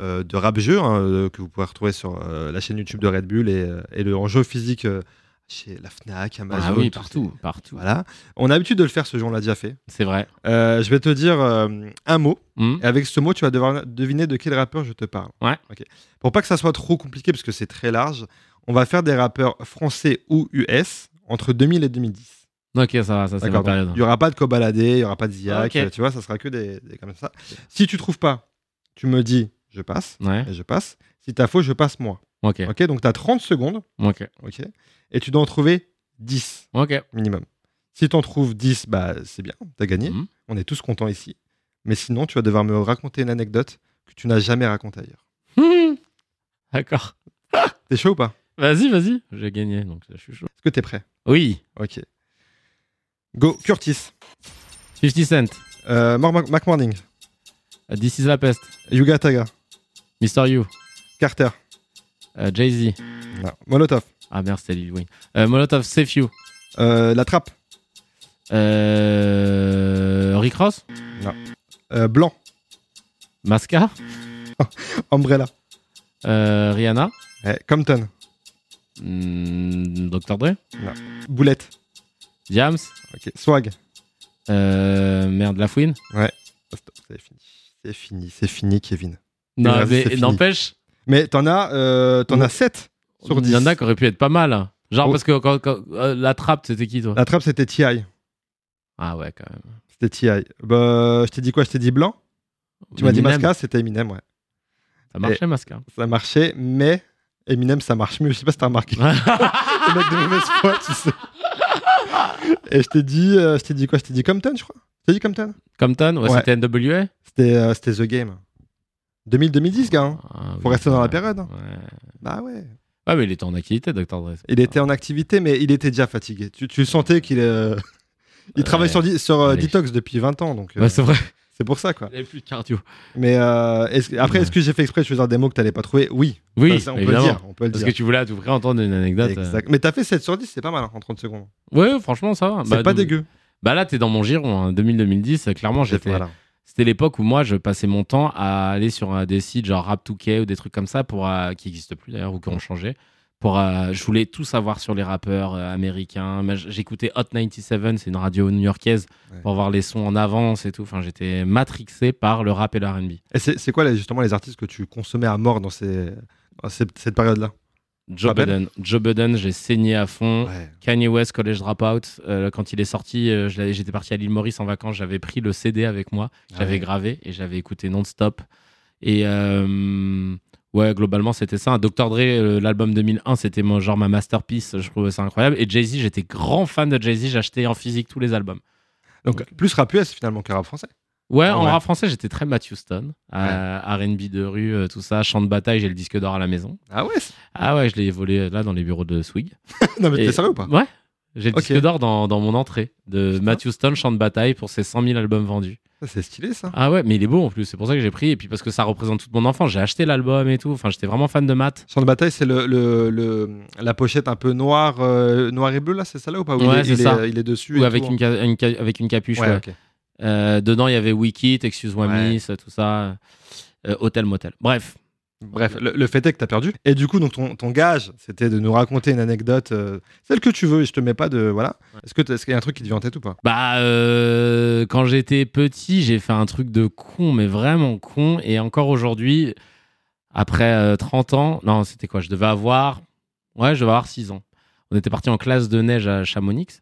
euh, de rap jeu hein, euh, que vous pouvez retrouver sur euh, la chaîne YouTube de Red Bull et, et le en jeu physique euh, chez la Fnac, Amazon. Ah oui, tout partout, partout. Voilà. On a l'habitude de le faire ce jeu, on l'a déjà fait. C'est vrai. Je vais te dire un mot. Hmm. Et avec ce mot, tu vas devoir deviner de quel rappeur je te parle. Ouais. Ok. Pour pas que ça soit trop compliqué, parce que c'est très large, on va faire des rappeurs français ou US entre 2000 et 2010. Ok, ça va, ça c'est période. Il y aura pas de Kobalade, il y aura pas de Ziak, Ok. tu vois, ça sera que des, des comme ça. Si tu trouves pas, tu me dis je passe Ouais, et je passe. Si t'as faux, je passe moi. ok, Ok, donc tu as 30 secondes, ok, ok, et tu dois en trouver 10 ok. minimum. Si tu en trouves 10, bah c'est bien, t'as gagné. Mhm. On est tous contents ici. Mais sinon, tu vas devoir me raconter une anecdote que tu n'as jamais racontée ailleurs. D'accord. T'es chaud ou pas? Vas-y, vas-y. J'ai gagné, donc je suis chaud. Est-ce que t'es prêt? Oui. Ok. Go, Curtis, 50 Cent. euh, Mac Morning, Uh, This is la peste. Yuga Taga, Mr. You. Carter, Uh, Jay-Z. non, Molotov, Ah merde, c'était Lil Wayne. Euh, Molotov, Safe You. euh, La Trappe, Euh... Rick Ross. euh, Blanc, Masca. Umbrella, Euh, Rihanna. ouais, Compton, Hmm, Dr. Dre. Boulette, Diams. ok, Swag. Euh... Merde, La Fouine. Stop, c'est fini. C'est fini, c'est fini, Kevin. Non, mais n'empêche, Mais t'en as, euh, t'en as 7 sur 10. il y en a qui auraient pu être pas mal. Genre, Oh. parce que quand, quand- euh, la trappe, c'était qui, toi? La trappe, c'était T.I. Ah ouais, quand même. C'était T.I. Bah, je t'ai dit quoi? Je t'ai dit blanc Tu m'as dit. Masca, c'était Eminem, ouais. Ça marchait, Masca. Ça marchait, mais Eminem, ça marche mieux. Je sais pas si t'as remarqué. Le mec de mauvaise foi, tu sais. Et je t'ai dit, euh, je t'ai dit quoi? Je t'ai dit Compton, je crois. Je t'ai dit Compton? Compton, ouais, Ouais. c'était NWA C'était euh, c'était The Game. 2000-2010, gars. hein. Ah, Faut oui, rester dans la période, hein. Ouais. Bah ouais. Ouais, mais il était en activité, Dr. Dre. Il était en activité, mais il était déjà fatigué. Tu, tu sentais qu'il euh, il Ouais. travaille sur, sur euh. Detox depuis 20 ans, donc euh, c'est vrai. c'est pour ça, quoi. Il avait plus de cardio. Mais euh, après, est-ce que j'ai fait exprès de choisir des mots que t'allais pas trouver? Oui. Oui, Ça, on peut le dire. On peut le Parce dire. que tu voulais à tout prix entendre une anecdote. euh. Exact. Mais t'as fait 7 sur 10, c'est pas mal hein, en 30 secondes. Ouais, franchement, ça va. C'est Bah, pas donc- dégueu. Bah là, t'es dans mon giron, hein, 2000-2010. euh, Clairement, j'étais. Voilà. C'était l'époque où moi, je passais mon temps à aller sur euh, des sites genre Rap2K ou des trucs comme ça pour euh, qui n'existent plus d'ailleurs ou qui ont changé. Pour, euh, je voulais tout savoir sur les rappeurs euh, américains. J'écoutais Hot 97, c'est une radio new-yorkaise, Ouais. pour voir les sons en avance et tout. Enfin, j'étais matrixé par le rap et le R&B. Et c'est quoi justement les artistes que tu consommais à mort dans, ces, dans cette, cette période-là? Joe Budden, Joe Budden, j'ai saigné à fond. Ouais. Kanye West, College Dropout, euh, quand il est sorti, euh, j'étais parti à l'île Maurice en vacances, j'avais pris le CD avec moi, j'avais Ouais. gravé et j'avais écouté non-stop. Et euh, ouais, globalement, c'était ça. Dr. Dre, l'album 2001, c'était genre ma masterpiece, je trouvais ça incroyable. Et Jay-Z, j'étais grand fan de Jay-Z, j'achetais en physique tous les albums. Donc plus rap US finalement que rap français. Ouais, Ah en rap français, j'étais très Matthew Stone, R&B de rue, euh, tout ça, chant de bataille, j'ai le disque d'or à la maison. Ah ouais Ah ouais, je l'ai volé euh, là dans les bureaux de Swig. Non mais t'es sérieux ou pas Ouais. J'ai le disque d'or dans, dans mon entrée de. Matthew Stone, chant de bataille, pour ses 100 000 albums vendus. Ça, C'est stylé ça. Ah ouais, mais il est beau en plus, c'est pour ça que j'ai pris. Et puis parce que ça représente toute mon enfance, j'ai acheté l'album et tout. Enfin, j'étais vraiment fan de Matt. Champ de bataille, c'est le, le, le- la pochette un peu noire, euh, noir et bleu là, c'est ça là ou pas Où Ouais, il, est, c'est il ça. Est, il est dessus. Ou et avec tout, une, ca- avec une capuche. Ouais, ouais. Euh, dedans, il y avait Wikit, Excuse Moi Ouais. Miss, tout ça. Euh, hôtel, motel. Bref. Bref, le, le fait est que t'as perdu. Et du coup, donc ton, ton gage, c'était de nous raconter une anecdote, euh, celle que tu veux, et je te mets pas de. Voilà. Est-ce que t'as- est-ce qu'il y a un truc qui te vient en tête ou pas? Bah, euh, quand j'étais petit, j'ai fait un truc de con, mais vraiment con. Et encore aujourd'hui, après euh, 30 ans, non, c'était quoi? Je devais avoir. Ouais, je devais avoir 6 ans. On était parti en classe de neige à Chamonix.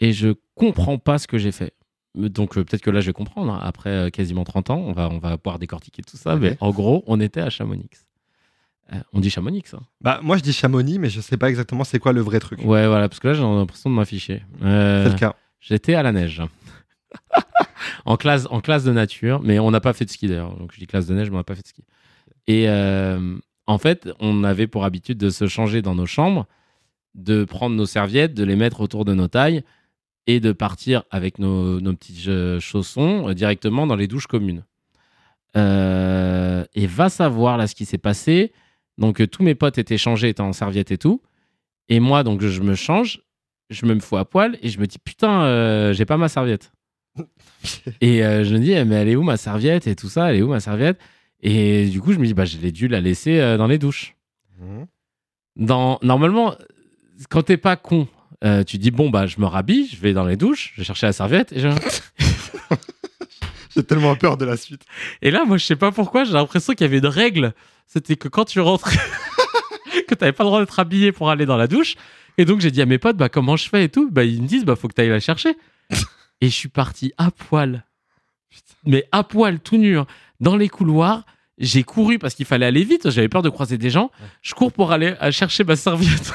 Et je comprends pas ce que j'ai fait. Donc euh, peut-être que là, je vais comprendre. hein. Après euh, quasiment 30 ans, on va, on va pouvoir décortiquer tout ça. Mais en gros, on était à Chamonix. Euh, on dit Chamonix, hein. Bah, moi, je dis Chamonix, mais je sais pas exactement c'est quoi le vrai truc. Ouais, voilà, parce que là, j'ai l'impression de m'afficher. C'est le cas. J'étais à la neige. en, classe, en classe de nature, mais on n'a pas fait de ski d'ailleurs. Donc je dis classe de neige, mais on n'a pas fait de ski. Et en fait, on avait pour habitude de se changer dans nos chambres, de prendre nos serviettes, de les mettre autour de nos tailles et de partir avec nos, nos petits euh, chaussons euh, directement dans les douches communes. Euh, et va savoir là ce qui s'est passé. Donc tous mes potes étaient changés, étaient en serviette et tout. Et moi, donc je me change, je me fous à poil et je me dis putain, euh, j'ai pas ma serviette. et euh, je me dis, eh, mais elle est où ma serviette et tout ça, elle est où ma serviette? Et du coup, je me dis, bah, je l'ai dû la laisser dans les douches. Mhm. Dans, normalement, quand t'es pas con, euh, tu dis, bon, bah, je me rhabille, je vais dans les douches, je vais chercher la serviette. Et, je- J'ai tellement peur de la suite. et là, moi, je sais pas pourquoi, j'ai l'impression qu'il y avait une règle. C'était que quand tu rentrais, que t'avais pas le droit d'être habillé pour aller dans la douche. Et donc, j'ai dit à mes potes, bah, comment je fais et tout? Bah, ils me disent, bah, faut que t'ailles la chercher. et je suis parti à poil. Mais à poil, tout nu, hein, dans les couloirs. J'ai couru parce qu'il fallait aller vite. J'avais peur de croiser des gens. Je cours pour aller chercher ma serviette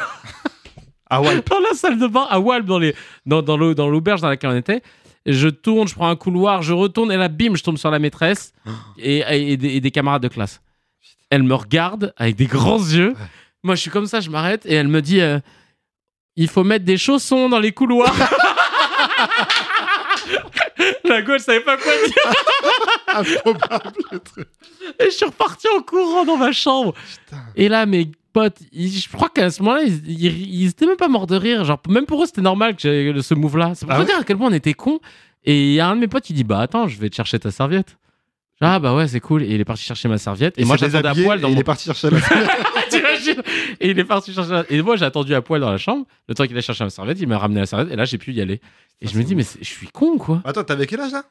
Ah ouais. dans la salle de bain à Walp, dans les dans, dans l'au- dans l'auberge dans laquelle on était. Je tourne, je prends un couloir, je retourne et là, bim, je tombe sur la maîtresse et, et des, et des camarades de classe. Elle me regarde avec des grands yeux. Moi, je suis comme ça, je m'arrête et elle me dit euh, il faut mettre des chaussons dans les couloirs. La elle savait pas quoi dire. Improbable le truc. Et je suis reparti en courant dans ma chambre. Putain. Et là, mes potes, ils- je crois qu'à ce moment-là, ils, ils, ils étaient même pas morts de rire. Genre, même pour eux, c'était normal que j'ai ce move-là. C'est pour Ah te ouais dire à quel point on était cons. Et il y a un de mes potes qui dit Bah attends, je vais te chercher ta serviette. Ah bah ouais, c'est cool. Et il est parti chercher ma serviette. Et, Il moi, s'est j'attendais à déshabillé poil dans et mon. Il est parti chercher la T'imagines Et il est parti chercher la- Et moi, j'ai attendu à poil dans la chambre. Le temps qu'il a cherché ma serviette, il m'a ramené la serviette. Et là, j'ai pu y aller. Et je me dis Mais c'est- je suis con, quoi. Attends, t'avais quel âge là?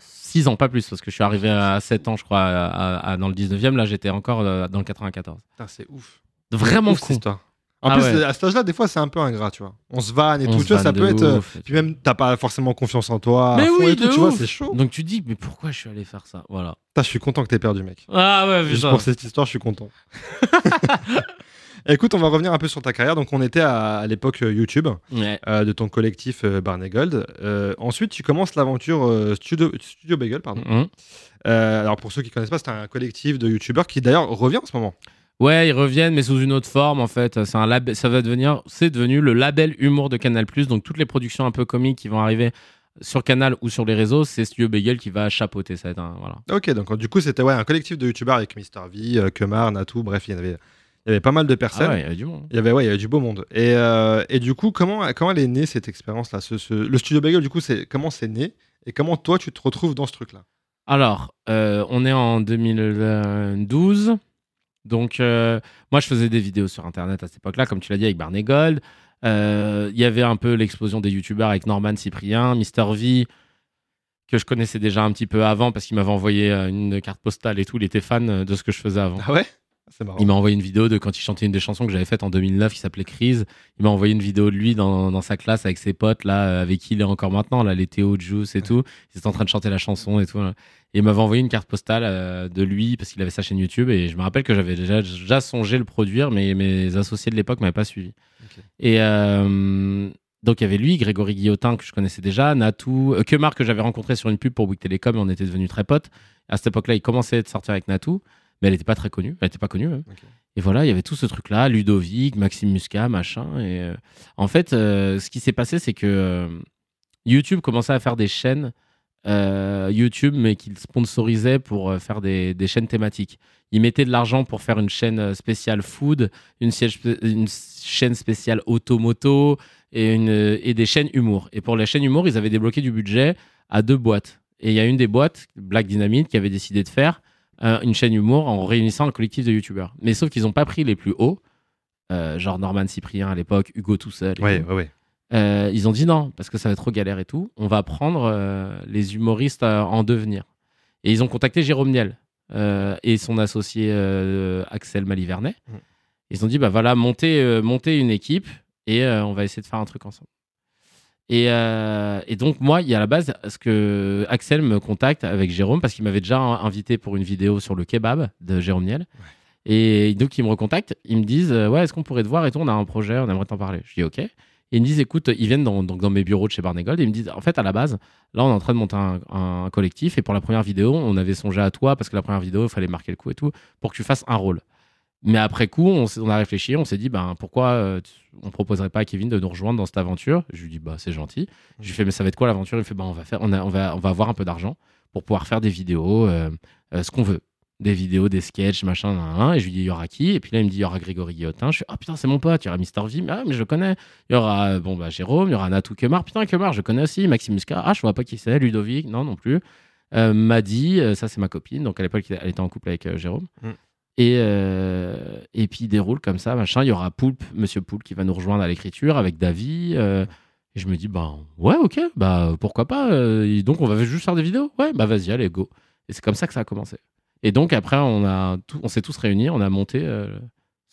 6 ans, pas plus, parce que je suis arrivé à 7 ans, je crois, à- à- à- dans le 19e. Là, j'étais encore euh, dans le 94. Putain, c'est ouf. Vraiment Ouf, cette con. histoire. En Ah plus, ouais. à cet âge-là, des fois, c'est un peu ingrat, tu vois. On se vanne et On tout, tu vois, ça peut être. euh, ouf. Puis même, t'as pas forcément confiance en toi. Mais oui, et tout, de tu vois, c'est chaud. Donc tu dis, mais pourquoi je suis allé faire ça? Voilà. Putain, je suis content que t'aies perdu, mec. Ah ouais, Juste pour cette histoire, je suis content. Écoute, on va revenir un peu sur ta carrière. Donc, on était à, à l'époque euh, YouTube Ouais. euh, de ton collectif euh, Barney Gold. Euh, ensuite, tu commences l'aventure Studio, Studio Bagel. Pardon. Mhm. Alors, pour ceux qui connaissent pas, c'est un collectif de YouTubeurs qui d'ailleurs revient en ce moment. Ouais, ils reviennent, mais sous une autre forme en fait. C'est un lab- ça va devenir, c'est devenu le label humour de Canal+. Donc toutes les productions un peu comiques qui vont arriver sur Canal ou sur les réseaux, c'est Studio Bagel qui va chapeauter ça. hein, voilà. Ok, donc du coup, c'était ouais, un collectif de YouTubeurs avec Mister V, euh, Kemar, Natou, bref, il y avait, il y avait pas mal de Ah personnes. ouais, il y avait du monde. Il y avait, ouais, il y avait du beau monde. Et, euh, et du coup, comment, comment elle est née cette expérience-là ce, ce- Le Studio Bagel, du coup, c'est comment c'est né et comment toi tu te retrouves dans ce truc-là? Alors, euh, on est en 2012. Donc, euh, moi, je faisais des vidéos sur Internet à cette époque-là, comme tu l'as dit, avec Barney Gold. Euh, Il y avait un peu l'explosion des youtubeurs avec Norman Cyprien, Mister V, que je connaissais déjà un petit peu avant parce qu'il m'avait envoyé euh, une carte postale et tout. Il était fan de ce que je faisais avant. Ah ouais? C'est marrant. Il m'a envoyé une vidéo de quand il chantait une des chansons que j'avais faites en 2009 qui s'appelait Crise. Il m'a envoyé une vidéo de lui dans, dans sa classe avec ses potes, là, avec qui il est encore maintenant, là, les Théo, Juice et tout. Ils étaient en train de chanter la chanson et tout. là. Et il m'avait envoyé une carte postale euh, de lui parce qu'il avait sa chaîne YouTube. Et je me rappelle que j'avais déjà, déjà songé le produire, mais mes associés de l'époque m'avaient pas suivi. Et euh, donc il y avait lui, Grégory Guillotin, que je connaissais déjà, Natou, euh, Kemar, que j'avais rencontré sur une pub pour Bouygues Télécom et on était devenus très potes. À cette époque-là, il commençait à sortir avec Natou, mais elle n'était pas très connue. Elle n'était pas connue. même. Ok. Et voilà, il y avait tout ce truc-là, Ludovic, Maxime Muscat, machin. Et euh, en fait, ce qui s'est passé, c'est que YouTube commençait à faire des chaînes YouTube, mais qu'il sponsorisait pour euh, faire des, des chaînes thématiques. Il mettait de l'argent pour faire une chaîne euh, spéciale food, une, siège- une chaîne spéciale automoto et, une, et des chaînes humour. Et pour les chaînes humour, ils avaient débloqué du budget à deux boîtes. Et il y a une des boîtes, Black Dynamite, qui avait décidé de faire euh, une chaîne humour en réunissant un collectif de youtubeurs. Mais sauf qu'ils n'ont pas pris les plus hauts, euh, genre Norman Cyprien à l'époque, Hugo tout seul. ouais. Euh, ils ont dit non, parce que ça va être trop galère et tout. On va prendre euh, les humoristes euh, en devenir. Et ils ont contacté Jérôme Niel euh, et son associé Axel Malivernet. Mm. Ils ont dit bah voilà, montez, montez une équipe et on va essayer de faire un truc ensemble. Et, et donc moi, il y a à la base, ce que Axel me contacte avec Jérôme parce qu'il m'avait déjà invité pour une vidéo sur le kebab de Jérôme Niel. Et donc ils me recontactent, ils me disent ouais, est-ce qu'on pourrait te voir et tout, on a un projet, on aimerait t'en parler. Je dis ok. Et ils me disent écoute, ils viennent dans, mes bureaux de chez Barney Gold et ils me disent en fait à la base, là on est en train de monter un, collectif et pour la première vidéo, on avait songé à toi parce que la première vidéo, il fallait marquer le coup et tout pour que tu fasses un rôle. Mais après coup, on, a réfléchi, on s'est dit ben pourquoi euh, on proposerait pas à Kevin de nous rejoindre dans cette aventure? Je lui dis bah c'est gentil. Je lui fais mais ça va être quoi l'aventure? Il me fait bah on va faire, on va avoir un peu d'argent pour pouvoir faire des vidéos, euh, euh, ce qu'on veut des vidéos, des sketchs, machin, nan, nan. et je lui dis, il y aura qui? Et puis là, il me dit, il y aura Grégory Guillotin. Je suis, ah putain, c'est mon pote, il y aura Mister V, ah, mais je le connais. Il y aura, bon, bah, Jérôme, il y aura Natou Kemar, putain, Kemar, je connais aussi. Maxime Muscat, ah, je vois pas qui c'est. Ludovic, non, non plus. Euh, Maddy, euh, ça, c'est ma copine. Donc, à l'époque, elle était en couple avec euh, Jérôme. Mm. Et, euh, et puis, il déroule comme ça, machin. Il y aura Poulpe, Monsieur Poulpe, qui va nous rejoindre à l'écriture avec Davy. et je me dis, bah, ouais, ok, bah, pourquoi pas. donc, on va juste faire des vidéos Ouais, bah, vas-y, allez, go. Et c'est comme ça que ça a commencé. Et donc après, on, a tout- on s'est tous réunis, on a monté euh,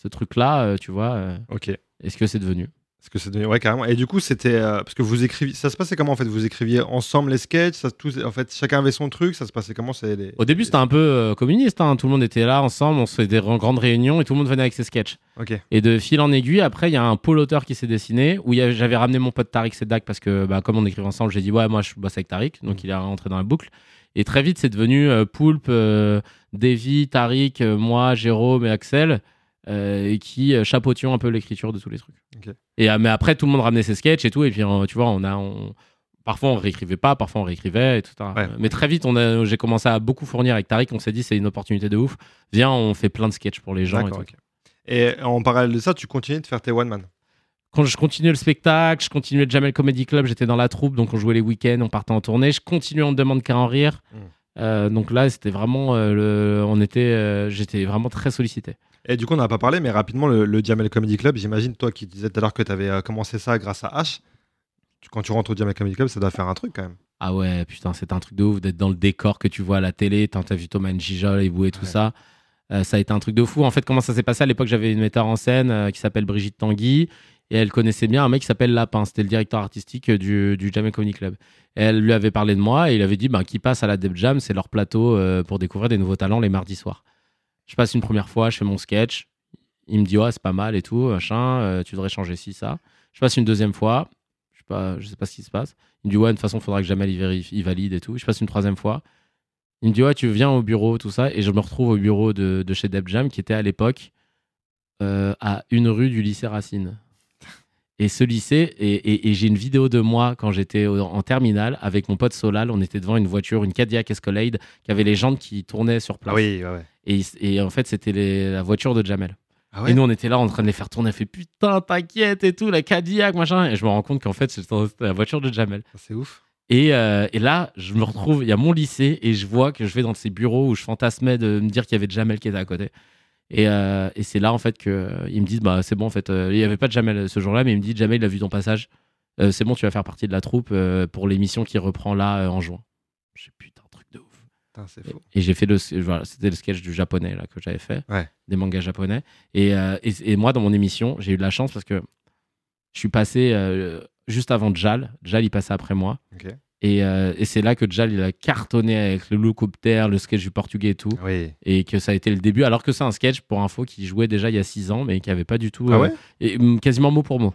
ce truc-là, euh, tu vois. euh, Ok. et ce que c'est devenu? Parce que c'est devenu- ouais carrément. Et du coup c'était parce que vous écriviez, ça se passait comment en fait? Vous écriviez ensemble les sketchs, ça, en fait chacun avait son truc, ça se passait comment? Les... Au début, c'était un peu communiste. hein, Tout le monde était là ensemble, on se fait des grandes réunions et tout le monde venait avec ses sketchs. Ok. Et de fil en aiguille, après, il y a un pôle auteur qui s'est dessiné où a- j'avais ramené mon pote Tariq Sedak parce que, bah, comme on écrivait ensemble, j'ai dit, ouais, moi, je bosse avec Tariq. Donc, il est rentré dans la boucle. Et très vite, c'est devenu euh, Poulpe, euh, Davy, Tariq, euh, moi, Jérôme et Axel euh, et qui euh, chapeautions un peu l'écriture de tous les trucs. Et, mais après, tout le monde ramenait ses sketchs et tout. Et puis, tu vois, on a. on- Parfois, on réécrivait pas, parfois, on réécrivait, etc. Ouais. Mais très vite, on a- j'ai commencé à beaucoup fournir avec Tariq. On s'est dit, c'est une opportunité de ouf. Viens, on fait plein de sketchs pour les gens. Et tout. en parallèle de ça, tu continuais de faire tes one man. Quand je continuais le spectacle, je continuais le Jamel Comedy Club, j'étais dans la troupe, donc on jouait les week-ends, on partait en tournée. Je continuais On ne demande qu'à en rire. Mm. Euh, donc là, c'était vraiment, euh, le, on était, euh, j'étais vraiment très sollicité. Et du coup, on n'a pas parlé, mais rapidement, le, le Jamel Comedy Club, j'imagine, toi qui disais tout à l'heure que tu avais commencé ça grâce à H, tu- quand tu rentres au Jamel Comedy Club, ça doit faire un truc quand même. Ah ouais, putain, c'est un truc de ouf d'être dans le décor que tu vois à la télé. T'as t'as vu Thomas Njijol et vous et tout Ouais. ça. Ça a été un truc de fou. En fait, comment ça s'est passé? À l'époque J'avais une metteur en scène qui s'appelle Brigitte Tanguy et elle connaissait bien un mec qui s'appelle Lapin. C'était le directeur artistique du, du Jamel Comedy Club. Elle lui avait parlé de moi et il avait dit bah, qui passe à la Deb Jam, c'est leur plateau euh, pour découvrir des nouveaux talents les mardis soirs. Je passe une première fois, je fais mon sketch. Il me dit ouais, c'est pas mal et tout, machin, euh, tu devrais changer ci, ça. Je passe une deuxième fois, je sais pas, je sais pas ce qui se passe. Il me dit ouais, de toute façon, il faudra que vérifie, y valide et tout. Je passe une troisième fois. Il me dit ouais, tu viens au bureau, tout ça. Et je me retrouve au bureau de, de chez Deb Jam, qui était à l'époque euh, à une rue du lycée Racine. Et ce lycée, et, et- et j'ai une vidéo de moi quand j'étais en terminale avec mon pote Solal. On était devant une voiture, une Cadillac Escalade, qui avait les jantes qui tournaient sur place. Ah oui, ouais, ouais. et, et en fait, c'était la voiture de Jamel. Ah ouais Et nous, on était là en train de les faire tourner. On fait putain, t'inquiète et tout, la Cadillac, machin. Et je me rends compte qu'en fait, c'était c'était la voiture de Jamel. C'est ouf. Et, euh, et là, je me retrouve, il y a mon lycée et je vois que je vais dans ces bureaux où je fantasmais de me dire qu'il y avait Jamel qui était à côté. Et, euh, et c'est là, en fait, qu'ils me disent bah, c'est bon, en fait, euh, il n'y avait pas de Jamel ce jour-là, mais il me dit Jamel, il a vu ton passage. Euh, c'est bon, tu vas faire partie de la troupe euh, pour l'émission qui reprend là euh, en juin. Je sais putain, truc de ouf. Putain, c'est faux. Et j'ai fait le, voilà, c'était le sketch du japonais là que j'avais fait, Ouais. des mangas japonais. Et, euh, et, et moi, dans mon émission, j'ai eu de la chance parce que je suis passé euh, juste avant Jal. Jal, il passait après moi. Ok. Et, euh, et c'est là que Jal, il a cartonné avec le helicoptère, le sketch du portugais et tout. Oui. Et que ça a été le début, alors que c'est un sketch, pour info, qui jouait déjà il y a 6 ans, mais qui avait pas du tout. Ah euh, ouais? et, hum, quasiment mot pour mot.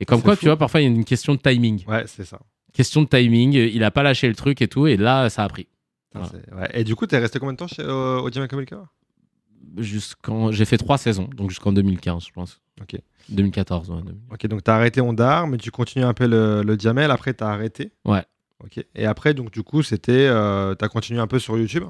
Et comme quoi, fou. tu vois, parfois, il y a une question de timing. Ouais, c'est ça. Question de timing, il a pas lâché le truc et tout, et là, ça a pris. Voilà. ouais. Et du coup, t'es resté combien de temps chez, euh, au jusqu'en j'ai fait trois saisons donc jusqu'en 2015 je pense Ok. 2014 ouais, 2000. Ok, donc t'as arrêté Ondar, mais tu continues un peu le, le Jamel, après t'as arrêté? Ouais. Ok. Et après, donc du coup, c'était. euh, t'as continué un peu sur YouTube?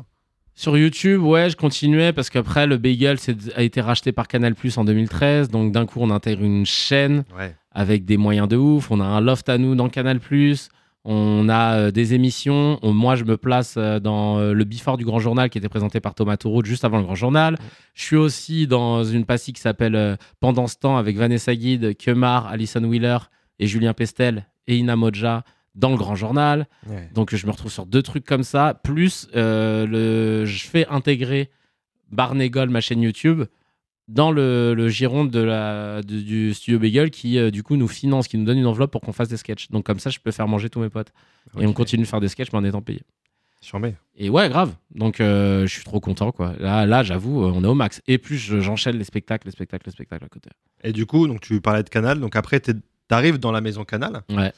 Sur YouTube ouais je continuais parce qu'après le Bagel a été racheté par Canal Plus en 2013 donc d'un coup on intègre une chaîne Ouais. avec des moyens de ouf on a un loft à nous dans Canal Plus On a euh, des émissions. On- moi, je me place euh, dans euh, le Before du Grand Journal qui était présenté par Thomas Touroud juste avant le Grand Journal. Je suis aussi dans une pastille qui s'appelle Pendant ce temps avec Vanessa Guide, Kemar, Alison Wheeler et Julien Pestel et Ina Modja dans le Grand Journal. Donc je me retrouve sur deux trucs comme ça. Plus euh, le, je fais intégrer Barnégol, ma chaîne YouTube, dans le, le giron de la, de- du studio Bagel qui euh, du coup nous finance, qui nous donne une enveloppe pour qu'on fasse des sketchs. Donc comme ça, je peux faire manger tous mes potes. Et on continue de faire des sketchs mais en étant payé. Et ouais, grave. Donc euh, je suis trop content quoi. Là, là j'avoue, on est au max. Et plus je- j'enchaîne les spectacles, les spectacles, les spectacles à côté. Et du coup, donc tu parlais de Canal, donc après tu arrives dans la maison Canal. Ouais.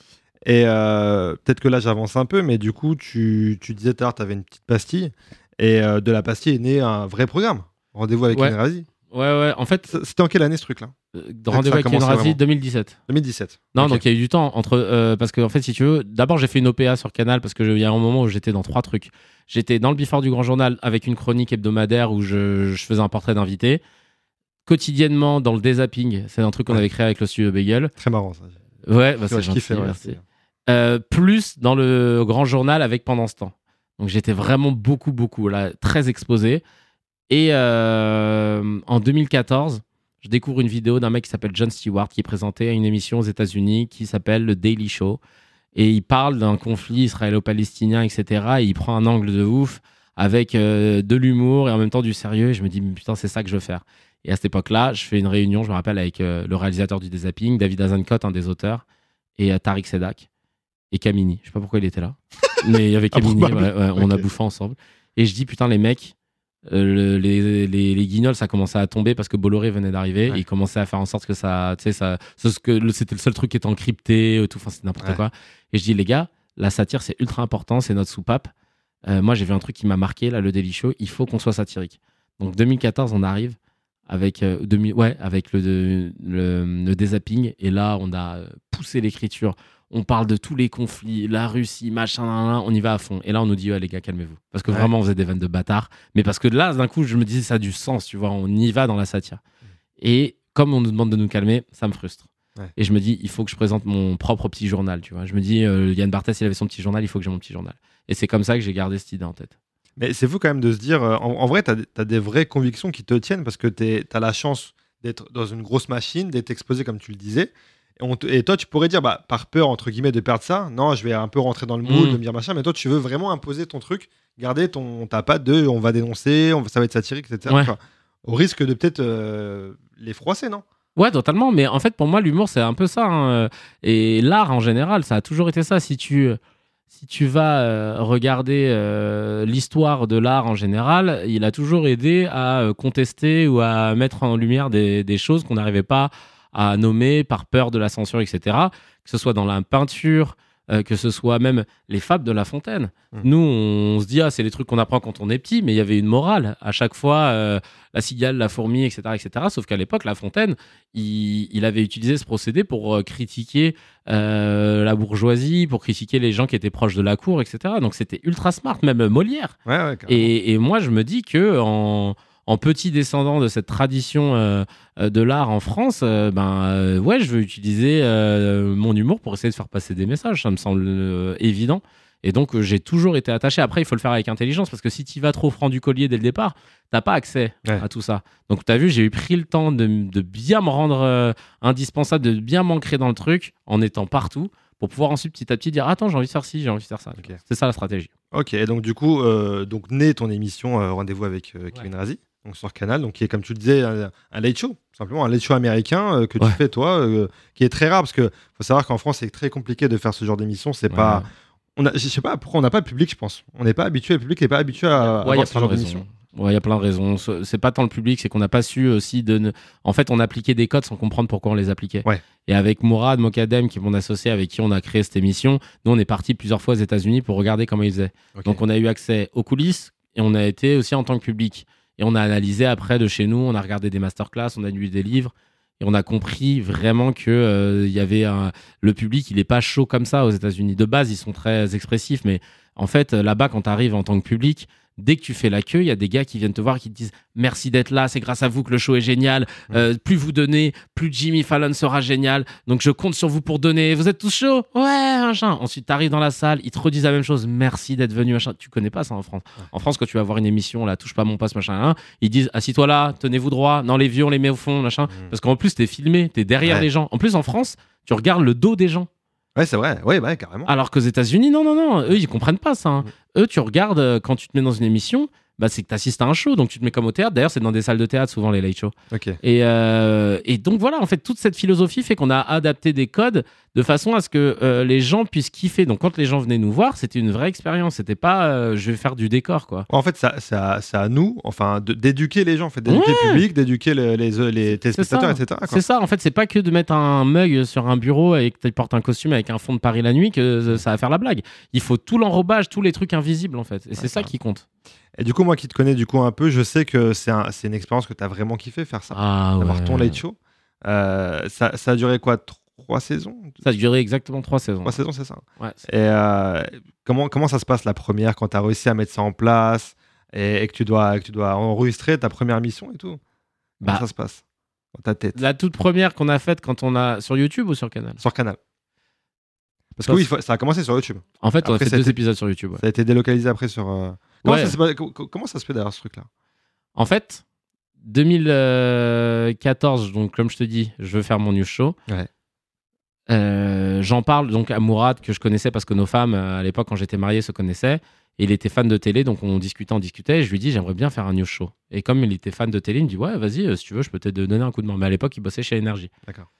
Et euh, peut-être que là j'avance un peu, mais du coup, tu, tu disais tout à l'heure, tu avais une petite pastille. Et euh, de la pastille est né un vrai programme. Rendez-vous avec Ouais. Ouais, ouais. En fait, C'était en quelle année ce truc-là? rendez-vous avec Ken commencé Razi, vraiment. 2017. 2017. Non, donc il y a eu du temps entre euh, parce que en fait, si tu veux, d'abord j'ai fait une OPA sur Canal parce que il y a un moment où j'étais dans trois trucs. J'étais dans le Before du Grand Journal avec une chronique hebdomadaire où je, je faisais un portrait d'invité. Quotidiennement dans le dézapping, c'est un truc qu'on Ouais. avait créé avec le studio Bagel. Très marrant ça. Ouais, bah, c'est gentil, merci. Euh, plus dans le Grand Journal avec Pendant ce temps. Donc j'étais vraiment beaucoup, beaucoup là, très exposé. Et euh, en 2014, je découvre une vidéo d'un mec qui s'appelle John Stewart qui présentait une émission aux États-Unis qui s'appelle le Daily Show. Et il parle d'un conflit israélo-palestinien, etc. Et il prend un angle de ouf avec euh, de l'humour et en même temps du sérieux. Et je me dis, putain, c'est ça que je veux faire. Et à cette époque-là, je fais une réunion, je me rappelle, avec le réalisateur du Dézapping, David Azancott, un des auteurs, et Tariq Sedak, et Kamini. Je sais pas pourquoi il était là, mais il y avait ouais, ouais, on a bouffé ensemble. Et je dis, putain, les mecs, euh, le- les, les, les guignols, ça commençait à tomber parce que Bolloré venait d'arriver. Ouais. Et il commençait à faire en sorte que ça, tu sais, ça, c'était le seul truc qui était encrypté, tout, enfin, c'était n'importe Ouais. quoi. Et je dis, les gars, la satire, c'est ultra important, c'est notre soupape. Euh, moi, j'ai vu un truc qui m'a marqué, là, le Daily Show, il faut qu'on soit satirique. Donc, 2014, on arrive avec, euh, 2000 ouais, avec le, le, et là, on a poussé l'écriture. On parle de tous les conflits, la Russie, machin, on y va à fond. Et là, on nous dit, ouais, les gars, calmez-vous. Parce que Ouais. vraiment, on faisait des vannes de bâtards. Mais parce que là, d'un coup, je me disais, ça a du sens, tu vois, on y va dans la satire. Et comme on nous demande de nous calmer, ça me frustre. Ouais. Et je me dis, il faut que je présente mon propre petit journal, tu vois. Je me dis, euh, Yann Barthès, il avait son petit journal, il faut que j'ai mon petit journal. Et c'est comme ça que j'ai gardé cette idée en tête. Mais c'est fou quand même de se dire, euh, en, en vrai, tu as, des vraies convictions qui te tiennent parce que tu as la chance d'être dans une grosse machine, d'être exposé comme tu le disais. Et, toi, tu pourrais dire, bah, par peur, entre guillemets, de perdre ça, non, je vais un peu rentrer dans le moule, Mm. de me dire machin, mais toi, tu veux vraiment imposer ton truc, garder ton, ta patte de on va dénoncer, on ça va être satirique, etc. Ouais. Enfin, au risque de peut-être euh, les froisser, non? Ouais, totalement. Mais en fait, pour moi, l'humour, c'est un peu ça. hein. Et l'art, en général, ça a toujours été ça. Si tu, si tu vas euh, regarder euh, l'histoire de l'art en général, il a toujours aidé à euh, contester ou à mettre en lumière des, des choses qu'on n'arrivait pas à nommer par peur de la censure, etc. Que ce soit dans la peinture, euh, que ce soit même les fables de La Fontaine. Mm. Nous, on se dit, ah, c'est les trucs qu'on apprend quand on est petit, mais il y avait une morale. À chaque fois, euh, la cigale, la fourmi, etc. etc. Sauf qu'à l'époque, La Fontaine, il, il avait utilisé ce procédé pour euh, critiquer la bourgeoisie, pour critiquer les gens qui étaient proches de la cour, etc. Donc c'était ultra smart, même Molière. Ouais, ouais, carrément. Et, et moi, je me dis que en, en petit descendant de cette tradition euh, euh, de l'art en France, euh, ben euh, ouais, je veux utiliser mon humour pour essayer de faire passer des messages. Ça me semble évident. Et donc, j'ai toujours été attaché. Après, il faut le faire avec intelligence parce que si tu vas trop franc du collier dès le départ, t'as pas accès Ouais. à tout ça. Donc, tu as vu, j'ai eu pris le temps de, de bien me rendre indispensable, de bien m'ancrer dans le truc en étant partout pour pouvoir ensuite petit à petit dire Attends, j'ai envie de faire ci, j'ai envie de faire ça. C'est ça la stratégie. Ok, et donc du coup, euh, donc naît ton émission euh, Rendez-vous avec euh, Kevin Razi, donc sur Canal, donc qui est comme tu le disais un, un late show, simplement un late show américain euh, que tu Ouais. fais toi, euh, qui est très rare parce que faut savoir qu'en France c'est très compliqué de faire ce genre d'émission, c'est pas, on a, je sais pas pourquoi on n'a pas de public, je pense, on n'est pas habitué, le public n'est pas habitué à Ouais, il y avoir a ce genre d'émission. raisons. Ouais, il y a plein de raisons. Ce- C'est pas tant le public, c'est qu'on n'a pas su aussi de. ne- En fait, on appliquait des codes sans comprendre pourquoi on les appliquait. Ouais. Et avec Mourad Mokadem, qui est mon associé avec qui on a créé cette émission, nous on est parti plusieurs fois aux États-Unis pour regarder comment ils faisaient. Donc on a eu accès aux coulisses et on a été aussi en tant que public. Et on a analysé après de chez nous, on a regardé des masterclass, on a lu des livres et on a compris vraiment que euh, y avait le public, il est pas chaud comme ça aux États-Unis. De base, ils sont très expressifs, mais en fait, là-bas, quand tu arrives en tant que public, Dès que tu fais la queue, il y a des gars qui viennent te voir qui te disent merci d'être là, c'est grâce à vous que le show est génial. Euh, plus vous donnez, plus Jimmy Fallon sera génial. Donc je compte sur vous pour donner. Vous êtes tous chauds? Ouais, machin. Ensuite, tu arrives dans la salle, ils te redisent la même chose. Merci d'être venu, machin. Tu connais pas ça en France. En France, quand tu vas voir une émission, là, touche pas mon poste, machin, hein, ils disent assis-toi là, tenez-vous droit. Non, les vieux, on les met au fond, machin. Parce qu'en plus, t'es filmé, t'es derrière Ouais. les gens. En plus, en France, tu regardes le dos des gens. Ouais, c'est vrai. Ouais, bah, carrément. Alors qu'aux États-Unis, non, non, non, eux, ils comprennent pas ça. hein. Eux, tu regardes euh, quand tu te mets dans une émission, bah, c'est que tu assistes à un show, donc tu te mets comme au théâtre. D'ailleurs, c'est dans des salles de théâtre, souvent, les late shows. Et, euh, et donc, voilà, en fait, toute cette philosophie fait qu'on a adapté des codes de façon à ce que euh, les gens puissent kiffer. Donc, quand les gens venaient nous voir, c'était une vraie expérience. C'était pas euh, je vais faire du décor, quoi. En fait, ça, ça, c'est à nous, enfin, d'éduquer les gens, en fait, d'éduquer le public, d'éduquer le- les, les, téléspectateurs, ça. etc. C'est ça, en fait, c'est pas que de mettre un mug sur un bureau et que tu portes un costume avec un fond de Paris la nuit que ça va faire la blague. Il faut tout l'enrobage, tous les trucs invisibles, en fait. Et c'est ça qui compte. Et du coup, moi qui te connais du coup un peu, je sais que c'est un- c'est une expérience que tu as vraiment kiffé faire ça. Ah D'avoir ouais. ton late show. Euh, ça, ça a duré quoi Trois saisons? Ça a duré exactement trois saisons. Trois saisons, c'est ça. Ouais, Et euh, comment, comment ça se passe la première quand tu as réussi à mettre ça en place et, et que, tu dois, que tu dois enregistrer ta première mission et tout? Comment Bah, ça se passe dans ta tête? la toute première qu'on a faite quand on a sur YouTube ou sur Canal? Sur Canal Parce que oui, ça a commencé sur YouTube. En fait, on a fait deux été- épisodes sur YouTube. ouais. Ça a été délocalisé après sur. euh, Comment, Ouais. ça, se comment ça fait d'ailleurs ce truc-là? En fait, 2014, donc comme je te dis, je veux faire mon news show. Ouais. Euh, J'en parle donc à Mourad que je connaissais parce que nos femmes euh, à l'époque quand j'étais marié se connaissaient. Et il était fan de télé, donc on discutait, on discutait. Et je lui dis j'aimerais bien faire un news show. Et comme il était fan de télé, il me dit ouais vas-y si tu veux je peux te donner un coup de main. Mais à l'époque il bossait chez Énergie. D'accord.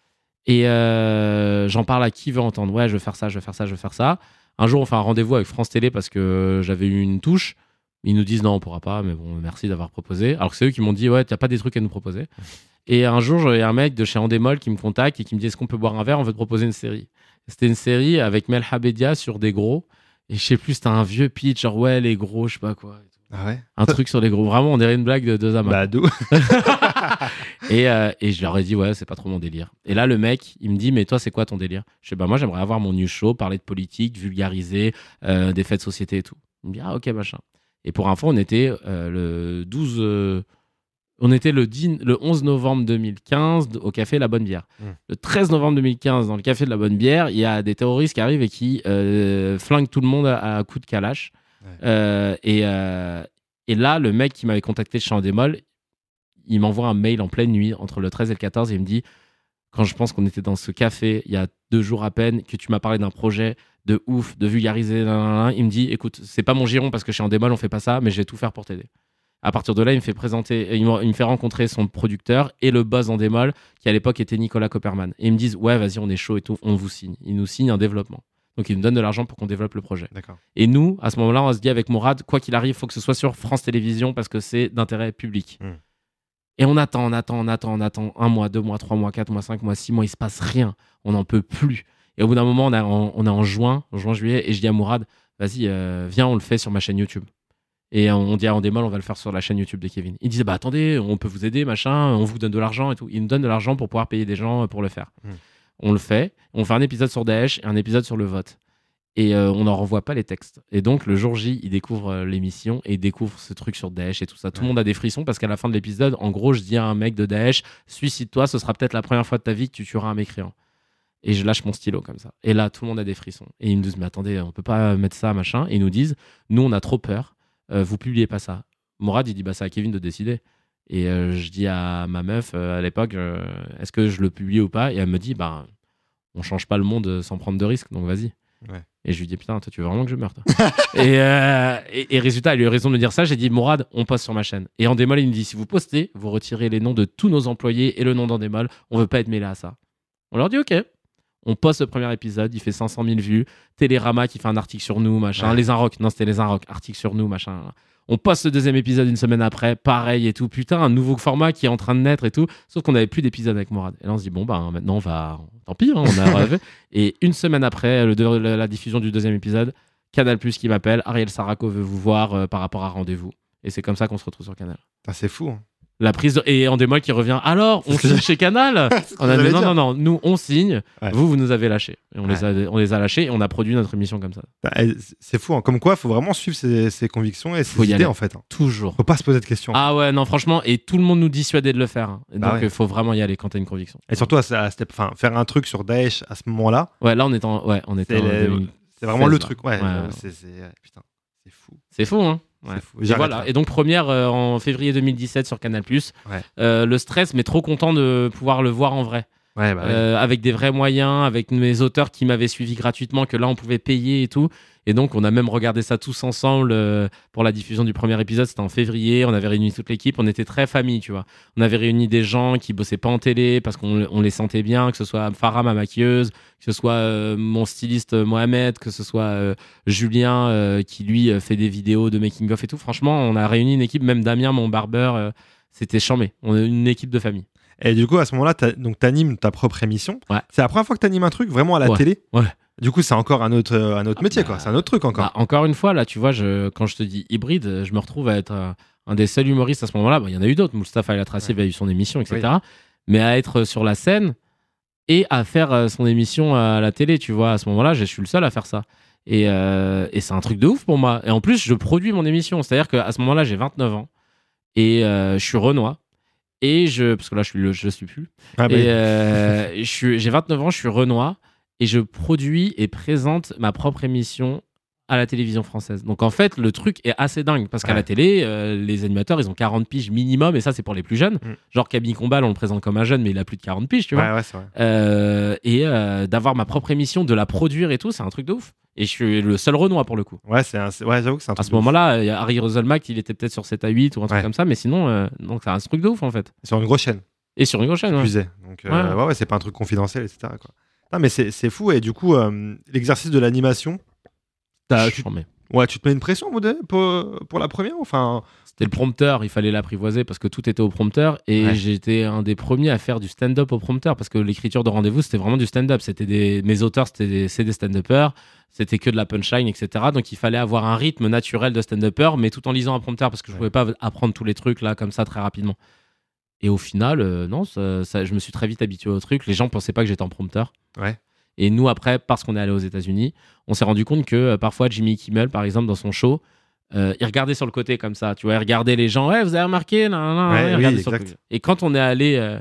Et euh, j'en parle à qui veut entendre. Ouais, je veux faire ça, je veux faire ça, je veux faire ça. Un jour, on fait un rendez-vous avec France Télé parce que j'avais eu une touche. Ils nous disent non, on pourra pas, mais bon, merci d'avoir proposé. Alors que c'est eux qui m'ont dit ouais, t'as pas des trucs à nous proposer. Et un jour, a un mec de chez Endemol qui me contacte et qui me dit est-ce qu'on peut boire un verre? On veut te proposer une série. C'était une série avec Mel Habedia sur des gros. Et je sais plus, c'était un vieux pitch, genre ouais, les gros, je sais pas quoi. Ah ouais? Un truc sur les gros. Vraiment, on dirait une blague de, de Zama. Bah, d'où? Et, euh, et je leur ai dit, ouais, c'est pas trop mon délire. Et là, le mec, il me dit, mais toi, c'est quoi ton délire? Je sais, bah, moi, j'aimerais avoir mon news show, parler de politique, vulgariser euh, des faits de société et tout. Il me dit, ah, ok, machin. Et pour info, on était euh, le 12. euh, on était le, 10 le 11 novembre 2015 au café La Bonne Bière. Mm. Le 13 novembre 2015, dans le café de La Bonne Bière, il y a des terroristes qui arrivent et qui flinguent tout le monde à, à coups de calache. Ouais. Et, et là, le mec qui m'avait contacté de chez Endemol, il m'envoie un mail en pleine nuit, entre le 13 et le 14, et il me dit Quand je pense qu'on était dans ce café il y a deux jours à peine, que tu m'as parlé d'un projet de ouf, de vulgariser, il me dit Écoute, c'est pas mon giron parce que chez Endemol, on fait pas ça, mais je vais tout faire pour t'aider. À partir de là, il me fait présenter, il me, il me fait rencontrer son producteur et le boss Endemol, qui à l'époque était Nicolas Copperman. Et ils me disent Ouais, vas-y, on est chaud et tout, on vous signe. Ils nous signent un développement. Donc, ils nous donnent de l'argent pour qu'on développe le projet. Et nous, à ce moment-là, on se dit avec Mourad, quoi qu'il arrive, il faut que ce soit sur France Télévisions parce que c'est d'intérêt public. Mm. Et on attend, on attend, on attend, on attend un mois, deux mois, trois mois, quatre mois, cinq mois, six mois, il se passe rien. On n'en peut plus. Et au bout d'un moment, on, est en juin, en juin, juillet, et je dis à Mourad, vas-y, euh, viens, on le fait sur ma chaîne YouTube. Et on dit à Endemol, on va le faire sur la chaîne YouTube de Kevin. Il disait, bah attendez, on peut vous aider, machin, on vous donne de l'argent et tout. Il nous donne de l'argent pour pouvoir payer des gens pour le faire. Mm. On le fait, on fait un épisode sur Daesh et un épisode sur le vote et euh, on n'en renvoie pas les textes. Et donc le jour J, il découvre euh, l'émission et il découvre ce truc sur Daesh et tout ça. Tout le Ouais. monde a des frissons parce qu'à la fin de l'épisode, en gros, je dis à un mec de Daesh, suicide-toi, ce sera peut-être la première fois de ta vie que tu tueras un mécréant. Et je lâche mon stylo comme ça. Et là, tout le monde a des frissons. Et ils me disent, mais attendez, on peut pas mettre ça, machin. Et ils nous disent, nous, on a trop peur, euh, vous publiez pas ça. Morad, il dit, bah c'est à Kevin de décider. Et euh, je dis à ma meuf à l'époque, est-ce que je le publie ou pas? Et elle me dit, bah on change pas le monde sans prendre de risques, donc vas-y. Ouais. Et je lui dis, putain, toi, tu veux vraiment que je meure, toi et, euh, et, et résultat, elle a eu raison de me dire ça. J'ai dit, Mourad, on poste sur ma chaîne. Et Endemol, il me dit, si vous postez, vous retirez les noms de tous nos employés et le nom d'Endemol. On veut pas être mêlé à ça. On leur dit, ok. On poste le premier épisode, il fait 500 000 vues. Télérama qui fait un article sur nous, machin. Ouais. Les Inrocks, non, c'était les Inrocks, article sur nous, machin. On poste le deuxième épisode une semaine après, pareil et tout. Putain, un nouveau format qui est en train de naître et tout. Sauf qu'on n'avait plus d'épisode avec Mourad. Et là, on se dit, bon, bah, maintenant, on va. Tant pis, hein, on a rêvé. Et une semaine après le la, la diffusion du deuxième épisode, Canal Plus qui m'appelle. Ariel Saraco veut vous voir euh, par rapport à rendez-vous. Et c'est comme ça qu'on se retrouve sur Canal. C'est fou. hein. La prise de... Et qui revient. Alors, on signe chez Canal On a dit non, non, non, nous on signe, Ouais. vous, vous nous avez lâchés. Et on, les a, on les a lâchés et on a produit notre émission comme ça. Bah, eh, C'est fou, hein. comme quoi, il faut vraiment suivre ses, ses convictions et ses Faut y idées aller. en fait. hein. Toujours. Faut pas se poser de questions. Ah ouais, non, franchement, et tout le monde nous dissuadait de le faire. hein. Bah donc, il ouais. faut vraiment y aller quand t'as une conviction. Et surtout, à, enfin, faire un truc sur Daesh à ce moment-là, Ouais, là, on est en. Ouais, on est c'est en les- 2000. c'est vraiment 16, le là. truc. Ouais, euh, c'est c'est- ouais, putain, c'est fou. C'est fou, hein Ouais. Et voilà. là. Et donc première euh, en février 2017 sur Canal+. Ouais. Euh, le stress, mais trop content de pouvoir le voir en vrai. Bah. Euh, avec des vrais moyens, avec mes auteurs qui m'avaient suivi gratuitement, que là on pouvait payer et tout. Et donc on a même regardé ça tous ensemble euh, pour la diffusion du premier épisode. C'était en février. On avait réuni toute l'équipe. On était très famille, tu vois. On avait réuni des gens qui bossaient pas en télé parce qu'on on les sentait bien, que ce soit Farah ma maquilleuse, que ce soit euh, mon styliste Mohamed, que ce soit Julien qui lui fait des vidéos de making of et tout. Franchement, on a réuni une équipe. Même Damien, mon barbeur, c'était chambé. On est une équipe de famille. Et du coup, à ce moment-là, donc t'animes ta propre émission. Ouais. C'est la première fois que t'animes un truc vraiment à la Ouais, télé. ouais. Du coup, c'est encore un autre, euh, un autre Ah métier, bah, quoi. C'est un autre truc encore. Bah, encore une fois, là, tu vois, je, quand je te dis hybride, je me retrouve à être euh, un des seuls humoristes à ce moment-là. Bon, Il y en a eu d'autres. Mustapha El Atrassi Ouais. avait eu son émission, etc. Mais à être sur la scène et à faire euh, son émission à la télé, tu vois, à ce moment-là, je suis le seul à faire ça. Et, euh, et c'est un truc de ouf pour moi. Et en plus, je produis mon émission. C'est-à-dire qu'à ce moment-là, j'ai 29 ans et euh, je suis Renoir. Et je. Parce que là, je suis, le- je suis plus. Ah, Et euh, je suis- j'ai 29 ans, je suis Renoir et je produis et présente ma propre émission à la télévision française. Donc en fait, le truc est assez dingue parce qu'à Ouais. la télé, euh, les animateurs, ils ont 40 piges minimum et ça, c'est pour les plus jeunes. Mm. Genre Camille Combal, on le présente comme un jeune, mais il a plus de 40 piges, tu vois. ouais, ouais, c'est vrai. Euh, et euh, d'avoir ma propre émission, de la produire et tout, c'est un truc de ouf. Et je suis le seul Renoir pour le coup. Ouais, c'est un- ouais, j'avoue que c'est un À truc. ce de ouf. moment-là, Harry Roselmack, il était peut-être sur 7 à 8 ou un truc comme ça, mais sinon, donc c'est un truc de ouf en fait. Sur une grosse chaîne. Et sur une chaîne, ouais. Donc, Ouais. ouais, c'est pas un truc confidentiel, etc. Quoi. Non, mais c'est fou. Et du coup, l'exercice de l'animation, tu, ouais, tu te mets une pression, pour, pour la première Enfin, C'était le prompteur, il fallait l'apprivoiser parce que tout était au prompteur et Ouais. j'étais un des premiers à faire du stand-up au prompteur parce que l'écriture de rendez-vous c'était vraiment du stand-up. C'était des mes auteurs c'était des, des stand-uppers, c'était que de la punchline etc. Donc il fallait avoir un rythme naturel de stand-upper mais tout en lisant un prompteur parce que je Ouais. pouvais pas apprendre tous les trucs là comme ça très rapidement. Et au final euh, non, ça- ça- je me suis très vite habitué au truc. Les gens pensaient pas que j'étais en prompteur. Ouais. Et nous après parce qu'on est allé aux États-Unis, on s'est rendu compte que euh, parfois Jimmy Kimmel par exemple dans son show euh, il regardait sur le côté comme ça, tu vois, il regardait les gens, ouais, vous avez remarqué, nan, nan, Ouais, il oui, sur le. Et quand on est allé euh,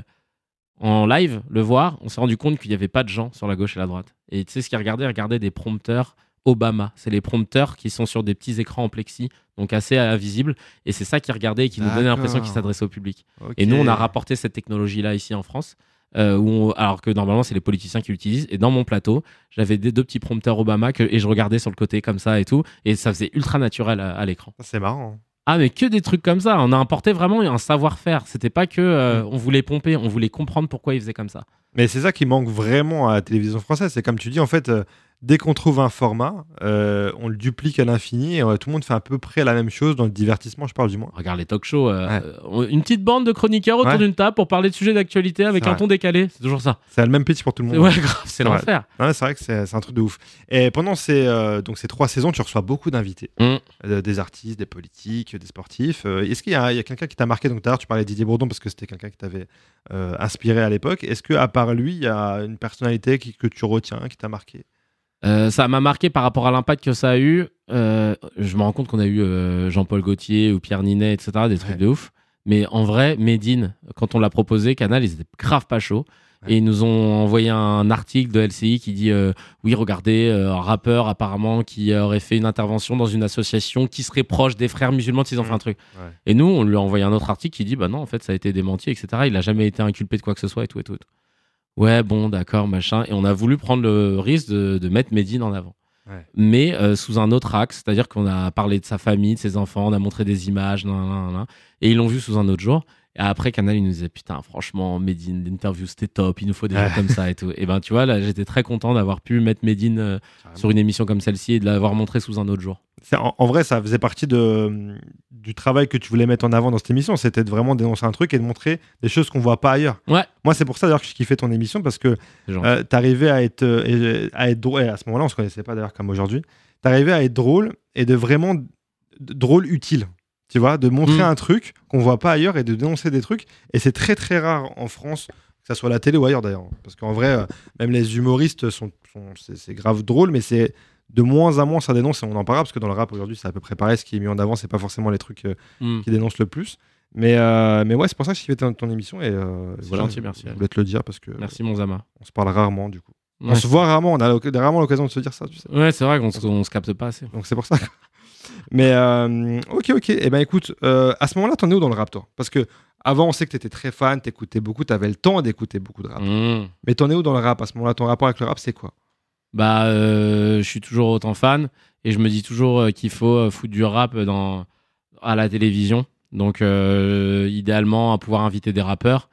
en live le voir, on s'est rendu compte qu'il n'y avait pas de gens sur la gauche et la droite. Et tu sais ce qu'il regardait? Il regardait des prompteurs Obama. C'est les prompteurs qui sont sur des petits écrans en plexi, donc assez invisibles. Et c'est ça qu'il regardait et qui nous donnait l'impression qu'il s'adressait au public. Et nous, on a rapporté cette technologie-là ici en France. Euh, où on- alors que normalement, c'est les politiciens qui l'utilisent. Et dans mon plateau, j'avais des deux petits prompteurs Obama que, et je regardais sur le côté comme ça et tout. Et ça faisait ultra naturel à- à l'écran. C'est marrant. Ah, mais que des trucs comme ça. On a importé vraiment un savoir-faire. C'était pas que euh, Mm. on voulait pomper, on voulait comprendre pourquoi ils faisaient comme ça. Mais c'est ça qui manque vraiment à la télévision française. C'est comme tu dis, en fait, euh, dès qu'on trouve un format, euh, on le duplique à l'infini et euh, tout le monde fait à peu près la même chose dans le divertissement, je parle du moins. Regarde les talk shows. euh, Ouais. euh, une petite bande de chroniqueurs autour Ouais. d'une table pour parler de sujets d'actualité avec un ton décalé. C'est toujours ça. C'est le même pitch pour tout le monde. Ouais, grave, c'est l'enfer. C'est vrai que c'est un truc de ouf. Et pendant ces, donc ces trois saisons, tu reçois beaucoup d'invités. Mm. Des artistes, des politiques, des sportifs. Est-ce qu'il y a, quelqu'un qui t'a marqué? Donc, tu parlais de Didier Bourdon parce que c'était quelqu'un qui t'avait inspiré à l'époque. Est-ce que à part lui, il y a une personnalité qui- que tu retiens, qui t'a marqué? Euh, ça m'a marqué par rapport à l'impact que ça a eu. Euh, je me rends compte qu'on a eu euh, Jean-Paul Gaultier ou Pierre Ninet, etc. Des trucs Ouais. de ouf. Mais en vrai, Medine, quand on l'a proposé, Canal, ils étaient grave pas chauds. Ouais. Et ils nous ont envoyé un article de LCI qui dit Oui, regardez, un rappeur apparemment qui aurait fait une intervention dans une association qui serait proche des frères musulmans s'ils ont fait un truc. Ouais. Et nous, on lui a envoyé un autre article qui dit Bah non, en fait, ça a été démenti, etc. Il a jamais été inculpé de quoi que ce soit et tout et tout. et tout. Ouais, bon, d'accord, machin. Et on a voulu prendre le risque de, de mettre Medine en avant. Ouais. Mais euh, sous un autre axe, c'est-à-dire qu'on a parlé de sa famille, de ses enfants, on a montré des images, nan, nan, nan, nan. et ils l'ont vu sous un autre jour. Et après, Canal, il nous disait Putain, franchement, Medine, l'interview, c'était top, il nous faut des gens comme ça et tout. Et ben, tu vois, là, j'étais très content d'avoir pu mettre Medine euh, sur une émission comme celle-ci et de l'avoir montré sous un autre jour. En, en vrai, ça faisait partie de, du travail que tu voulais mettre en avant dans cette émission. C'était de vraiment dénoncer un truc et de montrer des choses qu'on voit pas ailleurs. Ouais. Moi, c'est pour ça d'ailleurs que je kiffais ton émission parce que. Euh, t'arrivais à être, euh, à être drôle. et À ce moment-là, on se connaissait pas d'ailleurs comme aujourd'hui. T'arrivais à être drôle et de vraiment drôle utile. Tu vois, de montrer Mm. un truc qu'on voit pas ailleurs et de dénoncer des trucs. Et c'est très très rare en France, que ça soit à la télé ou ailleurs d'ailleurs. Parce qu'en vrai, euh, même les humoristes sont, sont- c'est grave drôle, mais c'est de moins en moins ça dénonce et on en parlera parce que dans le rap aujourd'hui c'est à peu près pareil. Ce qui est mis en avant, c'est pas forcément les trucs euh, Hmm. qui dénoncent le plus. Mais, euh, mais ouais, c'est pour ça que je suivais ton, ton émission et euh, C'est voilà, gentil, merci. Je voulais te le dire parce que Merci, mon Zama. on se parle rarement du coup. On se voit rarement, on a rarement l'occasion de se dire ça, tu sais. Ouais, c'est vrai qu'on se, se capte pas assez. Donc c'est pour ça. Mais euh, ok, ok. Et ben écoute, euh, à ce moment-là, t'en es où dans le rap, toi? Parce que avant, on sait que t'étais très fan, t'écoutais beaucoup, t'avais le temps d'écouter beaucoup de rap. Hmm. Mais t'en es où dans le rap à ce moment-là? Ton rapport avec le rap, c'est quoi? Bah, euh, je suis toujours autant fan et je me dis toujours qu'il faut foutre du rap dans, à la télévision. Donc, idéalement, à pouvoir inviter des rappeurs.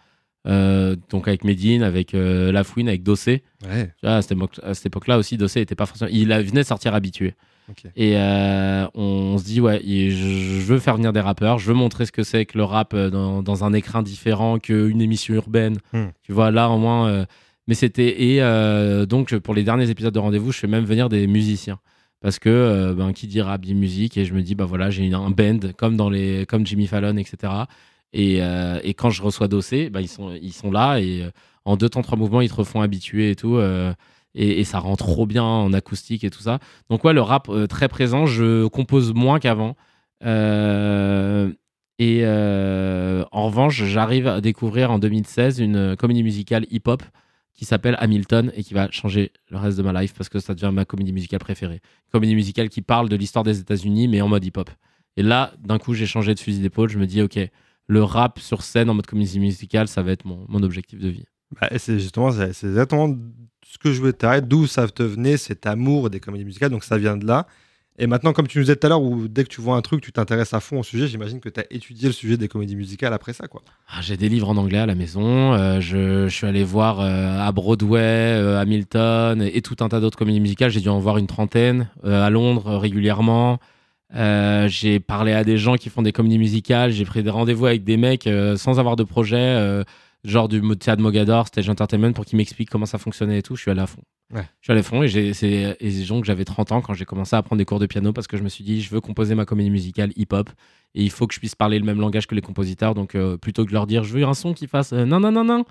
Euh, donc, avec Medine, avec euh, Lafouine, avec Dossé. Ouais. Tu vois, à cette époque- à cette époque-là aussi, Dossé était pas forcément. Il a- venait de sortir habitué. Et euh, on se dit, ouais, je, veux faire venir des rappeurs, je veux montrer ce que c'est que le rap euh, dans, dans un écrin différent qu'une émission urbaine. Hmm. Tu vois, là, au moins. euh, mais c'était. Et euh, donc, pour les derniers épisodes de rendez-vous, je fais même venir des musiciens. Parce que, ben, qui dit rap dit musique, et je me dis, bah voilà, j'ai un band, comme, dans les, comme Jimmy Fallon, etc. Et, et quand je reçois Dossé, bah, ils, sont, ils sont là, et en deux temps, trois mouvements, ils te refont habituer et tout. Et, ça rend trop bien en acoustique et tout ça. Donc ouais, le rap euh, très présent, je compose moins qu'avant. Euh, et euh, en revanche, j'arrive à découvrir en 2016 une comédie musicale hip-hop qui s'appelle Hamilton et qui va changer le reste de ma life parce que ça devient ma comédie musicale préférée. Comédie musicale qui parle de l'histoire des États-Unis mais en mode hip-hop. Et là, d'un coup, j'ai changé de fusil d'épaule. Je me dis, ok, le rap sur scène en mode comédie musicale, ça va être mon objectif de vie. Bah, c'est justement, c'est exactement ce que je voulais t'arrêter. D'où ça te venait, cet amour des comédies musicales. Donc ça vient de là. Et maintenant, comme tu nous disais tout à l'heure, où dès que tu vois un truc, tu t'intéresses à fond au sujet, j'imagine que tu as étudié le sujet des comédies musicales après ça, quoi. Ah, J'ai des livres en anglais à la maison. euh, je, suis allé voir euh, à Broadway, euh, Hamilton et, tout un tas d'autres comédies musicales. J'ai dû en voir une trentaine euh, à Londres régulièrement. J'ai parlé à des gens qui font des comédies musicales. J'ai pris des rendez-vous avec des mecs sans avoir de projet, genre du théâtre Mogador, Stage Entertainment, pour qu'ils m'expliquent comment ça fonctionnait et tout. Je suis allé à fond. Ouais. Je suis allé à fond et, c'est- donc j'avais 30 ans quand j'ai commencé à prendre des cours de piano parce que je me suis dit, je veux composer ma comédie musicale hip-hop et il faut que je puisse parler le même langage que les compositeurs. Donc, euh, plutôt que de leur dire, je veux un son qui fasse euh, non, non, non, non,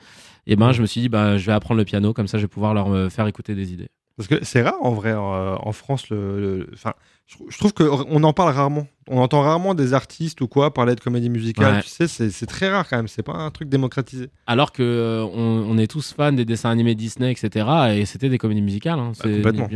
et ben, je me suis dit, bah, je vais apprendre le piano, comme ça, je vais pouvoir leur euh, faire écouter des idées. Parce que c'est rare en vrai, euh, en France. Le, enfin, je, je trouve qu'on en parle rarement. On entend rarement des artistes ou quoi parler de comédie musicale. Ouais. Tu sais, c'est très rare quand même. C'est pas un truc démocratisé. Alors que euh, on, on est tous fans des dessins animés Disney, etc. Et c'était des comédies musicales. hein, c'est- complètement.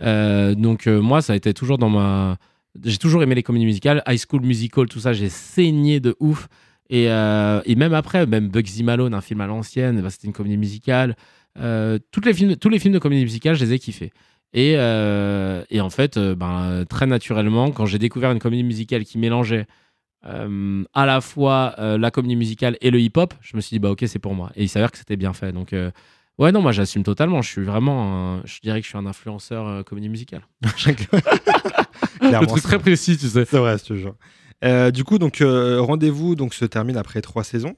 Euh, donc, euh, moi, ça a été toujours dans ma. J'ai toujours aimé les comédies musicales. High School Musical, tout ça, j'ai saigné de ouf. Et, et même après, même Bugsy Malone, un film à l'ancienne, bah, c'était une comédie musicale. Euh, toutes les films, tous les films de comédie musicale, je les ai kiffés. Et, euh, et en fait, euh, ben, très naturellement, quand j'ai découvert une comédie musicale qui mélangeait euh, à la fois euh, la comédie musicale et le hip-hop, je me suis dit, bah ok, c'est pour moi. Et il s'avère que c'était bien fait. Donc, euh, ouais, non, moi j'assume totalement. Je suis vraiment, un- je dirais que je suis un influenceur euh, comédie musicale. Le truc c'est- très précis, tu sais. C'est vrai, jure. Euh, du coup, donc euh, rendez-vous donc se termine après trois saisons.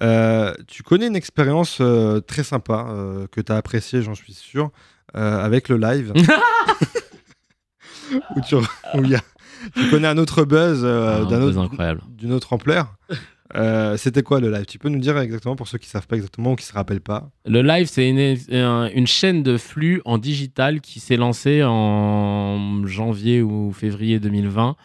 Euh, tu connais une expérience euh, très sympa euh, que tu as appréciée, j'en suis sûr, avec le live. où tu, où il y a- tu connais un autre buzz Ah, un d'un buzz autre- d'une autre ampleur. C'était quoi le live? Tu peux nous dire exactement pour ceux qui savent pas exactement ou qui se rappellent pas? Le live, c'est une, un- une chaîne de flux en digital qui s'est lancée en janvier ou février 2020.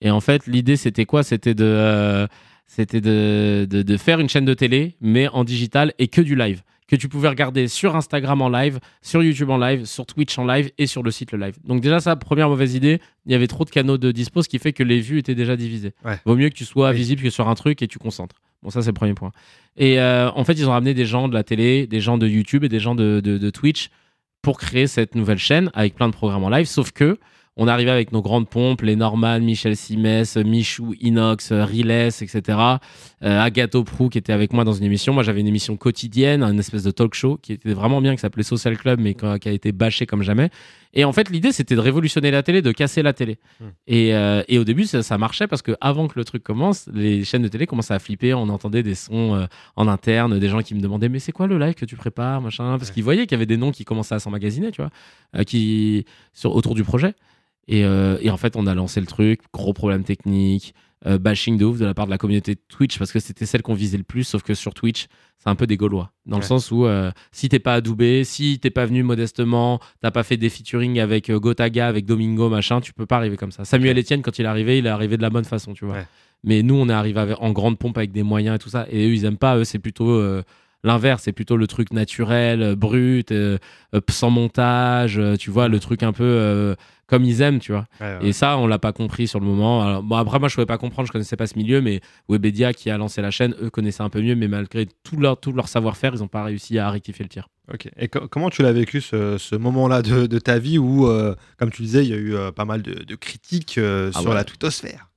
Et en fait, l'idée, c'était quoi? C'était de, c'était de, de, de faire une chaîne de télé, mais en digital et que du live. Que tu pouvais regarder sur Instagram en live, sur YouTube en live, sur Twitch en live et sur le site le live. Donc, déjà, ça, première mauvaise idée, il y avait trop de canaux de dispo, ce qui fait que les vues étaient déjà divisées. Ouais. Vaut mieux que tu sois Oui. visible que sur un truc et tu concentres. Bon, ça, c'est le premier point. Et euh, en fait, ils ont ramené des gens de la télé, des gens de YouTube et des gens de, de- de Twitch pour créer cette nouvelle chaîne avec plein de programmes en live. Sauf que on arrivait avec nos grandes pompes, les Norman, Michel Simès, Michou, Inox, Riles, etc. Euh, Agathe Prou qui était avec moi dans une émission. Moi, j'avais une émission quotidienne, une espèce de talk show qui était vraiment bien, qui s'appelait Social Club, mais qui a- été bâché comme jamais. Et en fait, l'idée, c'était de révolutionner la télé, de casser la télé. Hmm. Et, euh, et au début, ça, ça marchait parce que avant que le truc commence, les chaînes de télé commençaient à flipper. On entendait des sons euh, en interne, des gens qui me demandaient mais c'est quoi le live que tu prépares, machin, parce Ouais. qu'ils voyaient qu'il y avait des noms qui commençaient à s'emmagasiner, tu vois, euh, qui sur autour du projet. Et, euh, et en fait, on a lancé le truc, gros problème technique. euh, bashing de ouf de la part de la communauté Twitch parce que c'était celle qu'on visait le plus, sauf que sur Twitch, c'est un peu des Gaulois. Dans le sens où euh, si t'es pas adoubé, si t'es pas venu modestement, t'as pas fait des featuring avec euh, Gotaga, avec Domingo, machin, tu peux pas arriver comme ça. Samuel Etienne, quand il est arrivé, il est arrivé de la bonne façon, tu vois. Ouais. Mais nous, on est arrivé en grande pompe avec des moyens et tout ça. Et eux, ils aiment pas. Eux, c'est plutôt euh, l'inverse. C'est plutôt le truc naturel, euh, brut, euh, euh, sans montage. tu vois, le truc un peu euh, comme ils aiment, tu vois. Ouais, ouais. Et ça, on l'a pas compris sur le moment. Alors, bon, après, moi, je pouvais pas comprendre. Je connaissais pas ce milieu, mais Webedia qui a lancé la chaîne, eux connaissaient un peu mieux. Mais malgré tout leur, tout leur savoir-faire, ils ont pas réussi à rectifier le tir. Ok. Et co- comment tu l'as vécu ce, ce moment-là de, de ta vie où, euh, comme tu disais, il y a eu euh, pas mal de, de critiques euh, Ah sur ouais. la twittosphère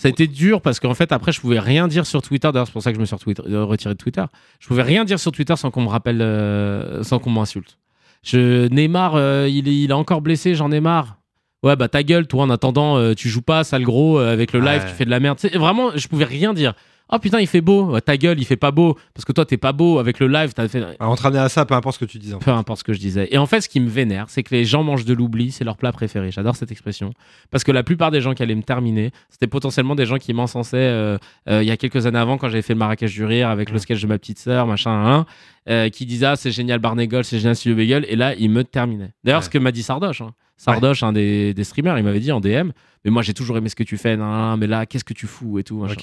Ça a été dur parce qu'en fait, après, je pouvais rien dire sur Twitter. D'ailleurs, c'est pour ça que je me suis retiré de Twitter. Je pouvais rien dire sur Twitter sans qu'on me rappelle, euh, sans qu'on m'insulte. Je Neymar, euh, il, est, il est encore blessé, j'en ai marre. Ouais, bah ta gueule, toi, en attendant, euh, tu joues pas, sale gros, euh, avec le live, Ouais. tu fais de la merde. Vraiment, je pouvais rien dire. Oh putain, il fait beau. Ta gueule, il fait pas beau. Parce que toi, t'es pas beau. Avec le live, t'as fait. Alors, On te ramenait à ça, peu importe ce que tu disais. en fait. Peu importe ce que je disais. Et en fait, ce qui me vénère, c'est que les gens mangent de l'oubli, c'est leur plat préféré. J'adore cette expression. Parce que la plupart des gens qui allaient me terminer, c'était potentiellement des gens qui m'encensaient euh, euh, il y a quelques années avant, quand j'avais fait le Marrakech du Rire avec le sketch de ma petite sœur, machin, hein, euh, qui disaient Ah, c'est génial Barnégol, c'est génial Studio Bagel. Et là, ils me terminaient. D'ailleurs, Ouais. ce que m'a dit Sardoche. hein. Sardoche, un des, des streamers, il m'avait dit en DM Mais moi, j'ai toujours aimé ce que tu fais, nan, nan, mais là, qu'est-ce que tu fous et tout. machin.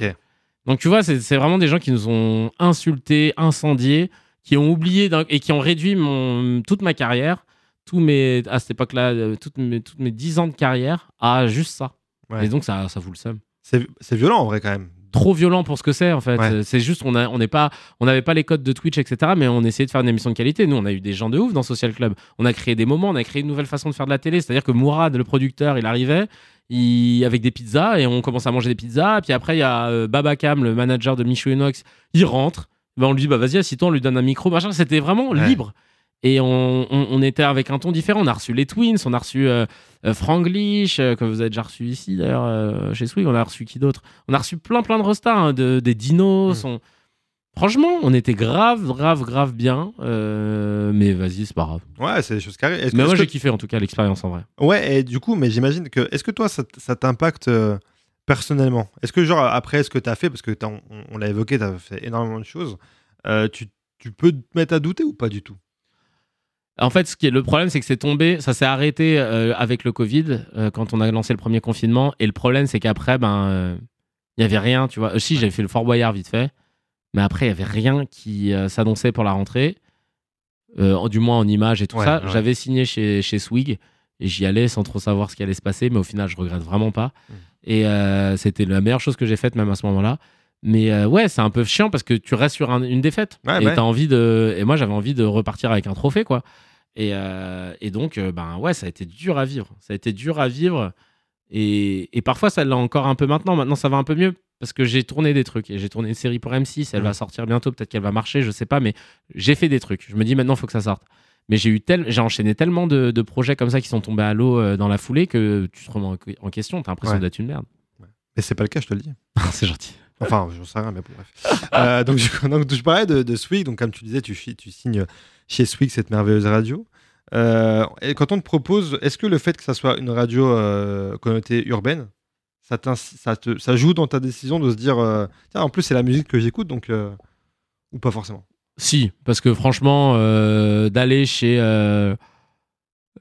Donc tu vois, c'est vraiment des gens qui nous ont insultés, incendiés, qui ont oublié et qui ont réduit mon, toute ma carrière, tous mes, à cette époque-là, euh, toutes mes, toutes mes 10 ans de carrière à juste ça. Ouais. Et donc ça, ça fout le seum. C'est violent en vrai quand même. Trop violent pour ce que c'est en fait. Ouais. C'est juste on a, on n'est pas, on n'avait pas les codes de Twitch etc. Mais on essayait de faire une émission de qualité. Nous on a eu des gens de ouf dans Social Club. On a créé des moments, on a créé une nouvelle façon de faire de la télé. C'est-à-dire que Mourad, le producteur, il arrivait. Il- avec des pizzas et on commence à manger des pizzas. Puis après, il y a euh, Babacam, le manager de Michou Inox, il rentre. Ben, on lui dit, bah vas-y, assis-toi, on lui donne un micro, machin. C'était vraiment Ouais. libre. Et on, on- on était avec un ton différent. On a reçu les Twins, on a reçu euh, euh, Franglish, euh, que vous avez déjà reçu ici d'ailleurs euh, chez Swig. On a reçu qui d'autre? On a reçu plein plein de restas, hein, de, des dinos. Mm. on- Franchement, on était grave, grave, grave bien. euh, mais vas-y, c'est pas grave. Ouais, c'est des choses carrées. Est-ce que- Mais moi, j'ai kiffé en tout cas l'expérience en vrai. Ouais, et du coup, mais j'imagine que. Est-ce que toi, ça, t- ça t'impacte euh, personnellement? Est-ce que, genre, après ce que tu as fait, parce que t'as- on, on l'a évoqué, tu as fait énormément de choses, euh, tu, tu peux te mettre à douter ou pas du tout? En fait, ce qui est le problème, c'est que c'est tombé, ça s'est arrêté euh, avec le Covid euh, quand on a lancé le premier confinement. Et le problème, c'est qu'après, ben, euh, il y avait rien, tu vois. Euh, si, j'avais fait le Fort Boyard vite fait, mais après, il y avait rien qui euh, s'annonçait pour la rentrée, euh, du moins en images et tout Ouais, ça. ouais. J'avais signé chez, chez Swig et j'y allais sans trop savoir ce qui allait se passer, mais au final, je regrette vraiment pas. Mm. Et euh, c'était la meilleure chose que j'ai faite, même à ce moment-là. Mais euh, ouais, c'est un peu chiant parce que tu restes sur un- une défaite. Ouais, et ouais. envie de. Et moi, j'avais envie de repartir avec un trophée, quoi. Et, euh, et donc, ben ouais, ça a été dur à vivre. Ça a été dur à vivre. Et, et parfois, ça l'a encore un peu maintenant. Maintenant, ça va un peu mieux parce que j'ai tourné des trucs. Et j'ai tourné une série pour M6. Elle Mhm. va sortir bientôt. Peut-être qu'elle va marcher, je sais pas. Mais j'ai fait des trucs. Je me dis maintenant, il faut que ça sorte. Mais j'ai eu tel, j'ai enchaîné tellement de, de projets comme ça qui sont tombés à l'eau euh, dans la foulée que tu te remets en, en question. T'as l'impression Ouais. d'être une merde. Mais c'est pas le cas, je te le dis. c'est gentil. Enfin, j'en sais rien, mais bon, bref. Euh, donc, je, donc, je parlais de, de Swig. Donc, comme tu disais, tu signes chez Swig cette merveilleuse radio. Euh, et quand on te propose, est-ce que le fait que ça soit une radio euh, connotée urbaine, ça, te, ça joue dans ta décision de se dire, euh, tiens, en plus, c'est la musique que j'écoute, donc. euh, ou pas forcément Si, parce que franchement, euh, d'aller chez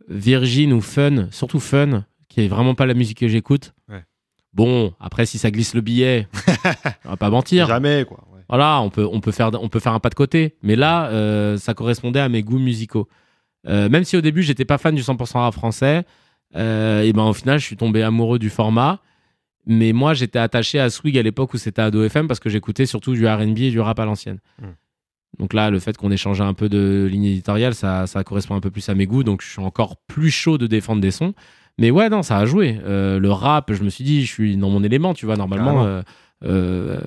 Virgin ou Fun, surtout Fun, qui est vraiment pas la musique que j'écoute. Ouais. Bon, après, si ça glisse le billet, on va pas mentir. Jamais, quoi. ouais. Voilà, on peut, on, peut faire, on peut faire un pas de côté. Mais là, ça correspondait à mes goûts musicaux. Même si au début, j'étais pas fan du 100% rap français, et ben au final, je suis tombé amoureux du format. Mais moi, j'étais attaché à Swig à l'époque où c'était Ado FM parce que j'écoutais surtout du RB et du rap à l'ancienne. Mm. Donc là, le fait qu'on ait changé un peu de ligne éditoriale, ça, ça correspond un peu plus à mes goûts. Donc je suis encore plus chaud de défendre des sons. Mais ouais, non, ça a joué. Euh, le rap, je me suis dit, je suis dans mon élément, tu vois. Normalement, euh, euh,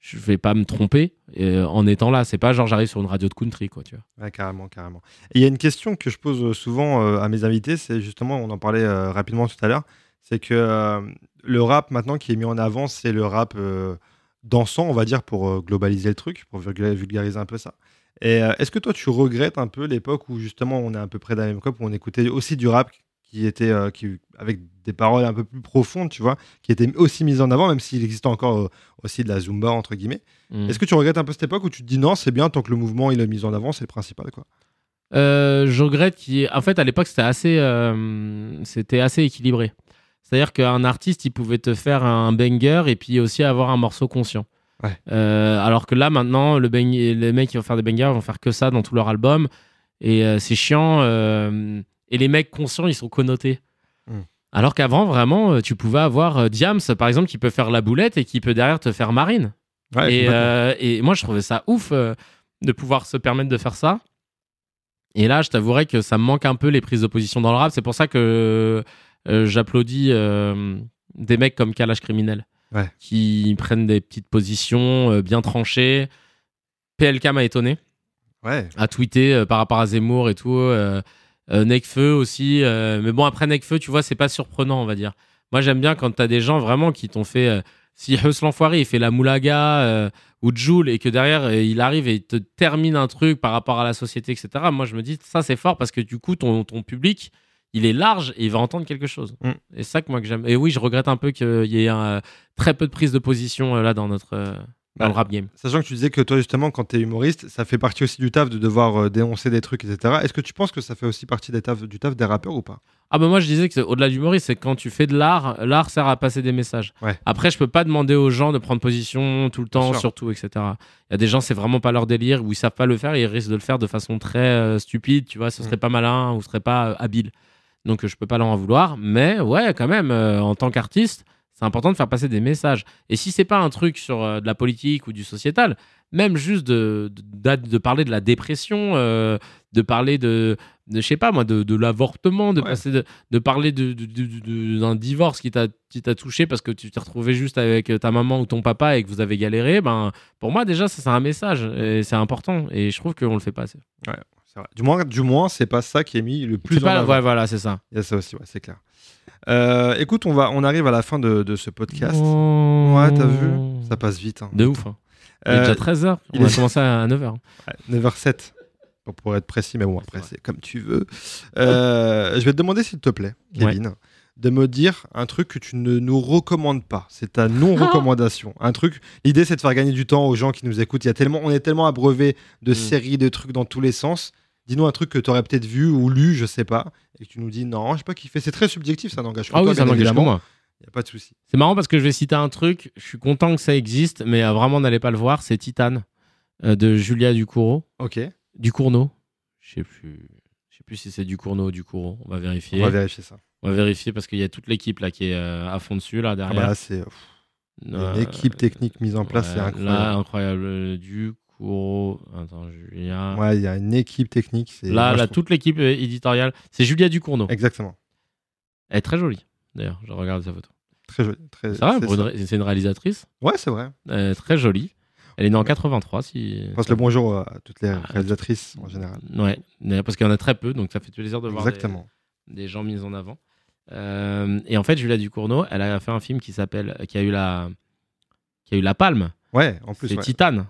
je vais pas me tromper en étant là. C'est pas genre j'arrive sur une radio de country, quoi, tu vois. Ouais, carrément, carrément. Il y a une question que je pose souvent à mes invités, c'est justement, on en parlait rapidement tout à l'heure, c'est que euh, le rap maintenant qui est mis en avant, c'est le rap euh, dansant, on va dire, pour euh, globaliser le truc, pour vulga- vulgariser un peu ça. Et est-ce que toi, tu regrettes un peu l'époque où justement on est à peu près dans la même époque, où on écoutait aussi du rap qui étaient euh, qui, avec des paroles un peu plus profondes, tu vois, qui étaient aussi mises en avant, même s'il existe encore aussi de la zumba entre guillemets. Mm. Est-ce que tu regrettes un peu cette époque où tu te dis non, c'est bien tant que le mouvement il est mis en avant, c'est le principal quoi? Je regrette qu'il en fait à l'époque c'était assez c'était assez équilibré c'est à dire qu'un artiste il pouvait te faire un banger et puis aussi avoir un morceau conscient Ouais. Euh, alors que là maintenant le bang- les mecs qui vont faire des bangers vont faire que ça dans tout leur album et euh, c'est chiant euh, et les mecs conscients ils sont connotés Mm. alors qu'avant vraiment tu pouvais avoir Diams par exemple qui peut faire la boulette et qui peut derrière te faire Marine Ouais, et, moi, je trouvais ça ouf de pouvoir se permettre de faire ça. Et là, je t'avouerais que ça me manque un peu les prises de position dans le rap. C'est pour ça que j'applaudis euh, des mecs comme Kalash Criminel Ouais. qui prennent des petites positions euh, bien tranchées. PLK m'a étonné ouais. tweeter euh, par rapport à Zemmour et tout. Euh, euh, Nekfeu aussi. euh, mais bon, après Nekfeu, tu vois, c'est pas surprenant, on va dire. Moi, j'aime bien quand t'as des gens vraiment qui t'ont fait. euh, si Heus l'enfoiré, il fait la moulaga euh, ou Joule et que derrière, euh, il arrive et il te termine un truc par rapport à la société, etc. Moi, je me dis, ça, c'est fort parce que du coup, ton, ton public, il est large et il va entendre quelque chose. Mm. Et c'est ça que moi que j'aime. Et oui, je regrette un peu qu'il y ait euh, très peu de prise de position euh, là dans notre euh, dans Bah, le rap game. Sachant que tu disais que toi, justement, quand tu es humoriste, ça fait partie aussi du taf de devoir dénoncer des trucs, etc. Est-ce que tu penses que ça fait aussi partie des taf, du taf des rappeurs ou pas? Ah bah moi je disais que c'est- au-delà du humoriste, c'est quand tu fais de l'art, l'art sert à passer des messages. Ouais. Après je peux pas demander aux gens de prendre position tout le temps, surtout, etc. Il y a des gens c'est vraiment pas leur délire ou ils savent pas le faire et ils risquent de le faire de façon très euh, stupide, tu vois, ce serait Mm. pas malin ou ce serait pas euh, habile. Donc je peux pas leur en vouloir, mais ouais quand même euh, en tant qu'artiste, c'est important de faire passer des messages. Et si c'est pas un truc sur euh, de la politique ou du sociétal, même juste de, de, de parler de la dépression, euh, de parler de, de je sais pas moi, de, de l'avortement, de, Ouais. passer de, de parler d'un divorce qui t'a touché parce que tu t'es retrouvé juste avec ta maman ou ton papa et que vous avez galéré, ben pour moi déjà ça c'est un message et c'est important et je trouve qu'on le fait pas assez. C'est vrai. Du moins, du moins c'est pas ça qui est mis le plus C'est en pas, avant. ouais, voilà, c'est ça. Il y a ça aussi, ouais, c'est clair. Euh, écoute, on, va, on arrive à la fin de, de ce podcast. Oh. Ouais, t'as vu? Ça passe vite. hein. De ouf. hein. Il est Euh, déjà 13h. il On a commencé à 9h. Ouais, 9h07. Pour, pour être précis, mais bon, après, c'est comme tu veux. Euh, je vais te demander, s'il te plaît, Kevin, de me dire un truc que tu ne nous recommandes pas. C'est ta non-recommandation. un truc. L'idée, c'est de faire gagner du temps aux gens qui nous écoutent. Il y a tellement, on est tellement abreuvé de Mm. séries, de trucs dans tous les sens. Dis-nous un truc que tu aurais peut-être vu ou lu, je sais pas, et que tu nous dis non, je sais pas kiffé. C'est très subjectif, ça n'engage que Ah toi, oui, ça n'engage que moi. Il y a pas de souci. C'est marrant parce que je vais citer un truc. Je suis content que ça existe, mais euh, vraiment n'allez pas le voir. C'est Titane euh, de Julia Ducournau. Ok, Ducournau. Je sais plus. Je sais plus si c'est Ducournau ou Ducournau. On va vérifier. on va vérifier ça. On va vérifier parce qu'il y a toute l'équipe là qui est euh, à fond dessus là Ah derrière. bah là, c'est pff, une équipe technique mise en place, c'est incroyable. Là, incroyable. Euh, Attends. Ouais, il y a une équipe technique. c'est- Là, moi, toute l'équipe euh, éditoriale. C'est Julia Ducournau. Exactement. Elle est très jolie. D'ailleurs, je regarde sa photo. Très joli. Très... C'est une réalisatrice. Ouais, c'est vrai. euh, très jolie. Elle est née en 83. Si... Je passe le bonjour à toutes les Ah, réalisatrices en général. Ouais, parce qu'il y en a très peu, donc ça fait plaisir de voir des- Exactement. des, gens mis en avant. Euh, et en fait, Julia Ducournau, elle a fait un film qui s'appelle, qui a eu la, qui a eu la palme. Ouais, en plus. C'est ouais. Titane.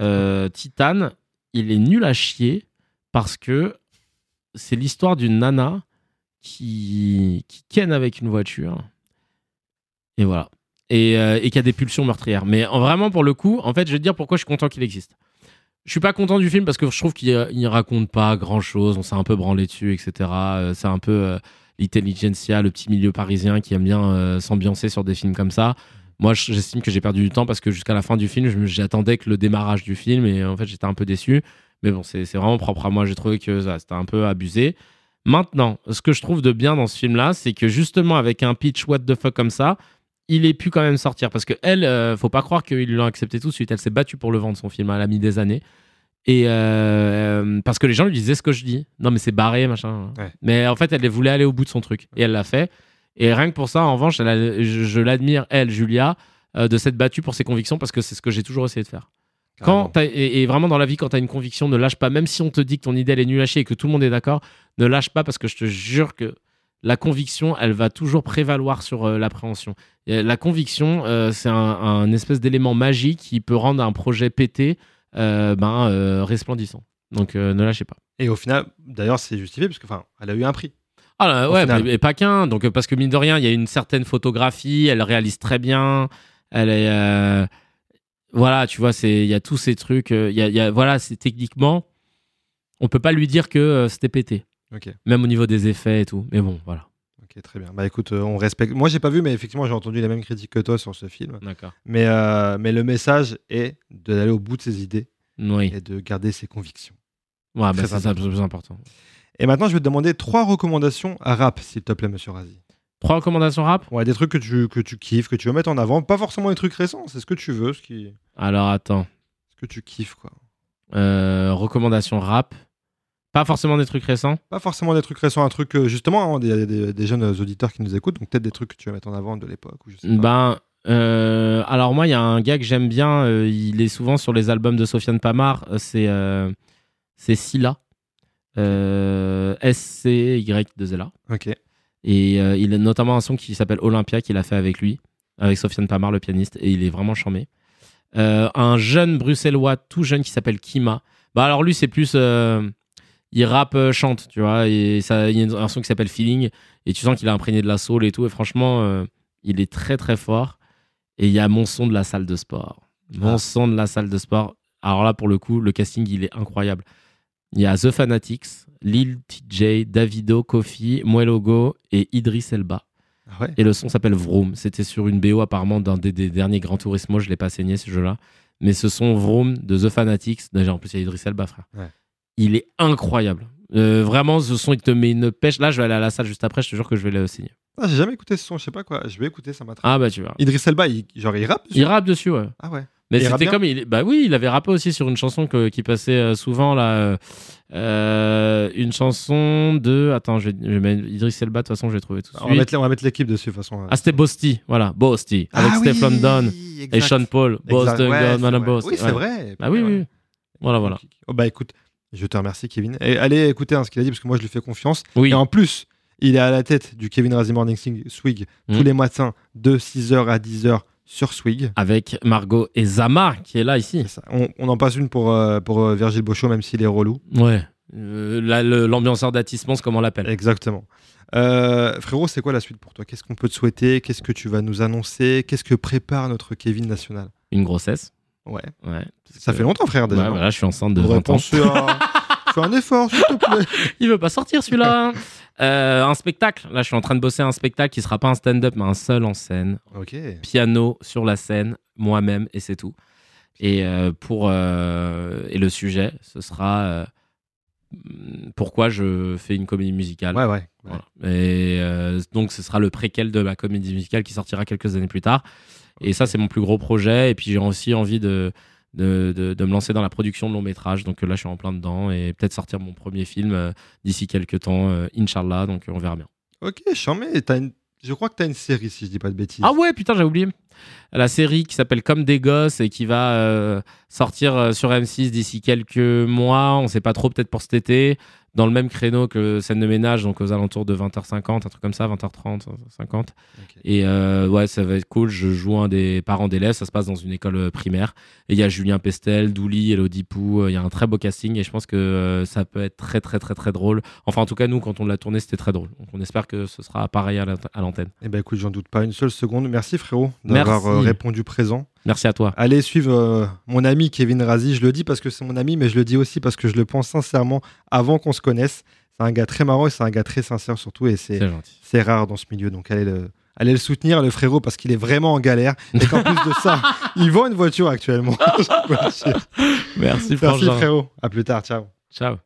Euh, Titane, il est nul à chier parce que c'est l'histoire d'une nana qui, qui ken avec une voiture. Et voilà. Et, euh, qui a des pulsions meurtrières. Mais en- vraiment, pour le coup, en fait, je vais te dire pourquoi je suis content qu'il existe. Je suis pas content du film parce que je trouve qu'il il raconte pas grand chose. On s'est un peu branlé dessus, etc. Euh, C'est un peu euh, l'intelligentsia, le petit milieu parisien qui aime bien euh, s'ambiancer sur des films comme ça. Moi, je- j'estime que j'ai perdu du temps parce que jusqu'à la fin du film, j'attendais que le démarrage du film et en fait, j'étais un peu déçu. Mais bon, c'est c'est vraiment propre à moi. J'ai trouvé que ça, c'était un peu abusé. Maintenant, ce que je trouve de bien dans ce film-là, c'est que justement, avec un pitch what the fuck comme ça, il ait pu quand même sortir. Parce que elle, euh, faut pas croire qu'ils l'ont accepté tout de suite. Elle s'est battue pour le vendre, son film. Elle a mis des années. Et euh, parce que les gens lui disaient ce que je dis. Non, mais c'est barré, machin. Ouais. Mais en fait, elle voulait aller au bout de son truc. Et elle l'a fait. Et rien que pour ça, en revanche, elle a- je, je l'admire, elle, Julia, euh, de s'être battue pour ses convictions parce que c'est ce que j'ai toujours essayé de faire. Quand et, et vraiment dans la vie, quand tu as une conviction, ne lâche pas. Même si on te dit que ton idée elle est nulle à chier et que tout le monde est d'accord, ne lâche pas parce que je te jure que la conviction, elle va toujours prévaloir sur euh, l'appréhension. La conviction, euh, c'est un, un espèce d'élément magique qui peut rendre un projet pété euh, ben, resplendissant. Donc ne lâchez pas. Et au final, d'ailleurs, c'est justifié parce que, enfin, elle a eu un prix. Ah ouais, final. mais- et pas qu'un. Donc euh, parce que mine de rien, il y a une certaine photographie, elle réalise très bien. Elle est, euh, voilà, tu vois, c'est, il y a tous ces trucs. euh, Il y a, il y a- voilà, c'est techniquement, on peut pas lui dire que euh, c'était pété, Ok, même au niveau des effets et tout. Mais bon, voilà. ok, très bien. Bah écoute, on respecte. Moi, j'ai pas vu, mais effectivement, j'ai entendu les mêmes critiques que toi sur ce film. D'accord. Mais, euh, mais le message est d'aller au bout de ses idées Oui. et de garder ses convictions. Ouais, bah, Très ça, c'est le plus important. Et maintenant, je vais te demander trois recommandations à rap, s'il te plaît, monsieur Razi. Trois recommandations rap? Ouais, des trucs que tu, que tu kiffes, que tu veux mettre en avant. Pas forcément des trucs récents, c'est ce que tu veux, ce, qui, Alors attends. ce que tu kiffes, quoi. Euh, recommandations rap. Pas forcément des trucs récents. Pas forcément des trucs récents, un truc, euh, justement, hein, des, des- des jeunes auditeurs qui nous écoutent, donc peut-être des trucs que tu veux mettre en avant de l'époque. ou je sais pas. Ben, euh, alors moi, il y a un gars que j'aime bien. euh, il est souvent sur les albums de Sofiane Pamar. C'est c'est Silla. Euh, S-C-Y-2-L-A. Ok. Et euh, il a notamment un son qui s'appelle Olympia qu'il a fait avec lui, avec Sofiane Pamar, le pianiste. Et il est vraiment charmé. Euh, un jeune bruxellois tout jeune qui s'appelle Kima. Bah alors lui, c'est plus. euh, il rappe, chante, tu vois. Et ça, il y a un son qui s'appelle Feeling. Et tu sens qu'il a imprégné de la soul et tout. Et franchement, il est très très fort. Et il y a mon son de la salle de sport. Mon Ah. son de la salle de sport. Alors là, pour le coup, le casting, il est incroyable. Il y a The Fanatics, Lil TJ, Davido, Kofi, Muelogo et Idris Elba. Ah ouais Et le son s'appelle Vroom. C'était sur une BO apparemment d'un des, des derniers Gran Turismo. Je l'ai pas saigné ce jeu-là. Mais ce son Vroom de The Fanatics, déjà en plus il y a Idris Elba, frère. Ouais. Il est incroyable. Euh, vraiment, ce son, il te met une pêche. Là, je vais aller à la salle juste après. Je te jure que je vais le signer. Ah, j'ai jamais écouté ce son, je sais pas quoi. Je vais écouter, ça m'attrape. Ah bah tu vois. Idriss Elba, il, genre, il rappe dessus? Il rappe dessus, ouais. Ah ouais. Mais c'était comme il, bah oui, il avait rappé aussi sur une chanson que- qui passait euh, souvent là, euh, euh, une chanson de, attends, je vais, je mettre Idriss Elba. De toute façon, je vais trouver tout de On va mettre, on va mettre l'équipe dessus, de toute façon. Ah, c'était Bosti, voilà, Bosti, avec Ah Steph oui, London exact. et Sean Paul. Exact. Ouais, Madame. Oui, c'est Ouais. vrai. Ah oui, oui. Voilà, voilà. Oh, bah écoute, je te remercie, Kevin. Et allez écouter hein, ce qu'il a dit, parce que moi, je lui fais confiance. Oui. Et en plus, il est à la tête du Kevin Razi Morning Swig tous Mm. les matins de 6h à 10h sur Swig. Avec Margot et Zama qui est là ici. On, on en passe une pour, euh, pour euh, Virgile Bochot, même s'il est relou. Ouais. Euh, là, le- L'ambianceur d'Atismons, comme on l'appelle. Exactement. Euh, frérot, c'est quoi la suite pour toi? Qu'est-ce qu'on peut te souhaiter? Qu'est-ce que tu vas nous annoncer? Qu'est-ce que prépare notre Kevin national? Une grossesse. Ouais. Ouais. Ça fait longtemps, frère, déjà. Ouais, voilà, je suis enceinte de Faudrait 20 ans. à- Fais un effort, s'il te plaît. Il veut pas sortir celui-là. Euh, un spectacle. Là, je suis en train de bosser un spectacle qui sera pas un stand-up, mais un seul en scène. Ok. Piano sur la scène, moi-même, et c'est tout. Et euh, pour euh, et le sujet, ce sera pourquoi je fais une comédie musicale. Ouais, ouais. ouais. Voilà. Et donc, ce sera le préquel de ma comédie musicale qui sortira quelques années plus tard. Et ça, c'est mon plus gros projet. Et puis, j'ai aussi envie de, de, de- de me lancer dans la production de long métrage. Donc là, je suis en plein dedans. Et peut-être sortir mon premier film euh, d'ici quelques temps, euh, Inch'Allah. Donc, euh, on verra bien. Ok, chambé. T'as une... Je crois que tu as une série, si je dis pas de bêtises. Ah ouais, putain, j'ai oublié. La série qui s'appelle Comme des gosses et qui va euh, sortir euh, sur M6 d'ici quelques mois. On sait pas trop, peut-être pour cet été. Dans le même créneau que scène de ménage, donc aux alentours de 20h50, un truc comme ça, 20h30, 50. Ok. Et euh, ouais, ça va être cool. Je joue un des parents d'élèves. Ça se passe dans une école primaire. Et il y a Julien Pestel, Douli, Elodie Pou. Il y a un très beau casting et je pense que euh, ça peut être très, très, très, très drôle. Enfin, en tout cas, nous, quand on l'a tourné, c'était très drôle. Donc, on espère que ce sera pareil à l'ant- à l'antenne. Eh ben écoute, j'en doute pas une seule seconde. Merci frérot d'avoir Merci. Euh, répondu présent. Merci à toi. Allez suivre euh, mon ami Kevin Razi. Je le dis parce que c'est mon ami, mais je le dis aussi parce que je le pense sincèrement avant qu'on se connaisse. C'est un gars très marrant et c'est un gars très sincère surtout et c'est rare dans ce milieu. Donc allez le, allez le soutenir, le frérot, parce qu'il est vraiment en galère et qu'en plus de ça, il vend une voiture actuellement. Merci, Merci frérot. À plus tard. Ciao. Ciao.